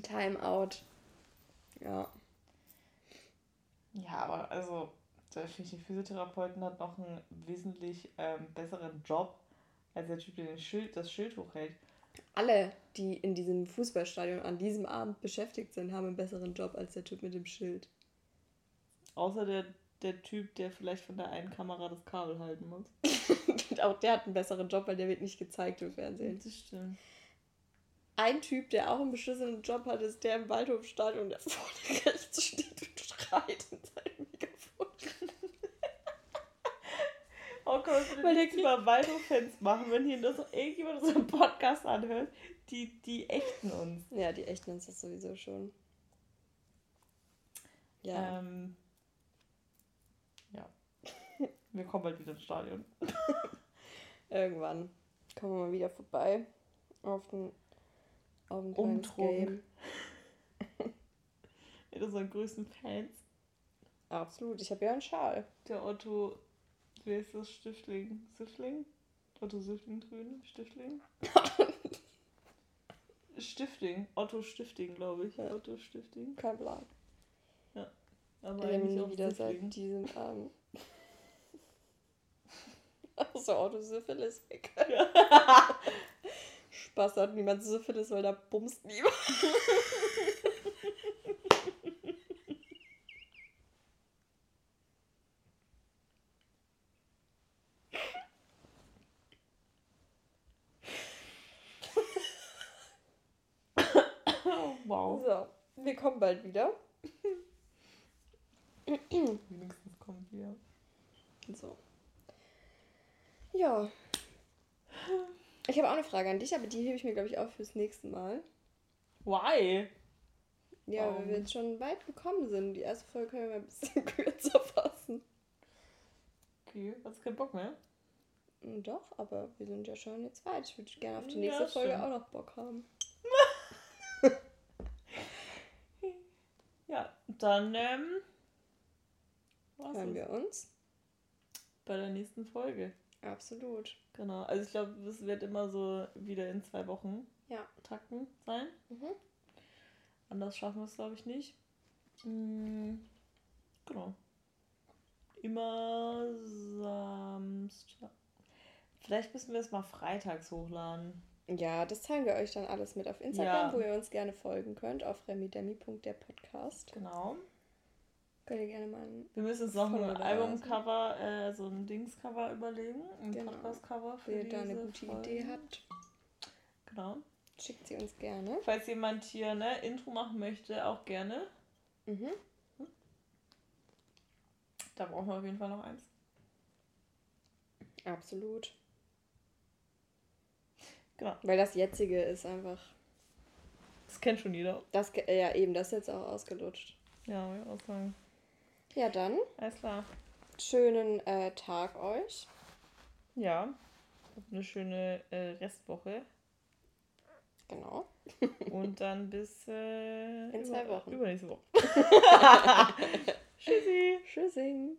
(coughs) Timeout. Ja. Ja, aber also, da finde ich, die Physiotherapeuten hat noch einen wesentlich ähm, besseren Job als der Typ, der den Schild, das Schild hochhält. Alle, die in diesem Fußballstadion an diesem Abend beschäftigt sind, haben einen besseren Job als der Typ mit dem Schild. Außer der, der Typ, der vielleicht von der einen Kamera das Kabel halten muss. (laughs) Auch der hat einen besseren Job, weil der wird nicht gezeigt im Fernsehen. Das stimmt. Ein Typ, der auch einen beschissenen Job hat, ist der im Waldhofstadion, der (laughs) vorne rechts steht und schreit in seinem Mikrofon. (laughs) Oh Gott, was Weil der über Waldhof-Fans machen, wenn hier das irgendjemand unseren Podcast anhört. Die, die ächten uns. Ja, die echten ist das sowieso schon. Ja. Ähm, ja. Wir kommen bald wieder ins Stadion. (laughs) Irgendwann kommen wir mal wieder vorbei auf ein, auf Umtrunk. Mit (laughs) unseren größten Fans. Absolut. Ich habe ja einen Schal. Der Otto, wer ist das? Stiftling? Siffling? Otto Siffling drüben? Stiftling? (laughs) Stifting. Otto Stifting, glaube ich. Ja. Otto Stifting. Kein Plan. Aber Ich eigentlich nie wieder seit Siffling. diesem Abend. Also Autosyphilis weg. (laughs) Spaß hat niemand Syphilis, weil da bumst niemand. Oh, wow. So, wir kommen bald wieder. Wenigstens kommt wir. So. Ja. Ich habe auch eine Frage an dich, aber die hebe ich mir, glaube ich, auf fürs nächste Mal. Why? Ja, weil Warum? wir jetzt schon weit gekommen sind. Die erste Folge können wir mal ein bisschen (laughs) kürzer fassen. Okay, hast keinen Bock mehr? Hm, Doch, aber wir sind ja schon jetzt weit. Ich würde gerne auf die Ja, nächste Folge stimmt. auch noch Bock haben. (laughs) Ja, dann ähm, Hören wir uns? bei der nächsten Folge. Absolut. Genau. Also ich glaube, es wird immer so wieder in zwei Wochen Ja. Takten sein. Mhm. Anders schaffen wir es, glaube ich, nicht. Mm, genau. Immer Samstag. Vielleicht müssen wir es mal freitags hochladen. Ja, das zeigen wir euch dann alles mit auf Instagram, Ja. wo ihr uns gerne folgen könnt, auf remidemi.der-podcast. Genau. Könnt ihr gerne mal ein Wir müssen uns noch ein Albumcover, äh, so ein Dingscover überlegen. Ein Genau. Podcastcover für Wer da eine gute Folgen. Idee hat, Genau. schickt sie uns gerne. Falls jemand hier ne Intro machen möchte, auch gerne. Mhm. Da brauchen wir auf jeden Fall noch eins. Absolut. Genau. Weil das jetzige ist einfach. Das kennt schon jeder. Das, ja, eben, das ist jetzt auch ausgelutscht. Ja, würde ich auch sagen. Ja, dann. Alles klar. Schönen äh, Tag euch. Ja. Eine schöne äh, Restwoche. Genau. (laughs) Und dann bis äh, in zwei Wochen. Übernächste Woche. (laughs) Tschüssi. Tschüssi.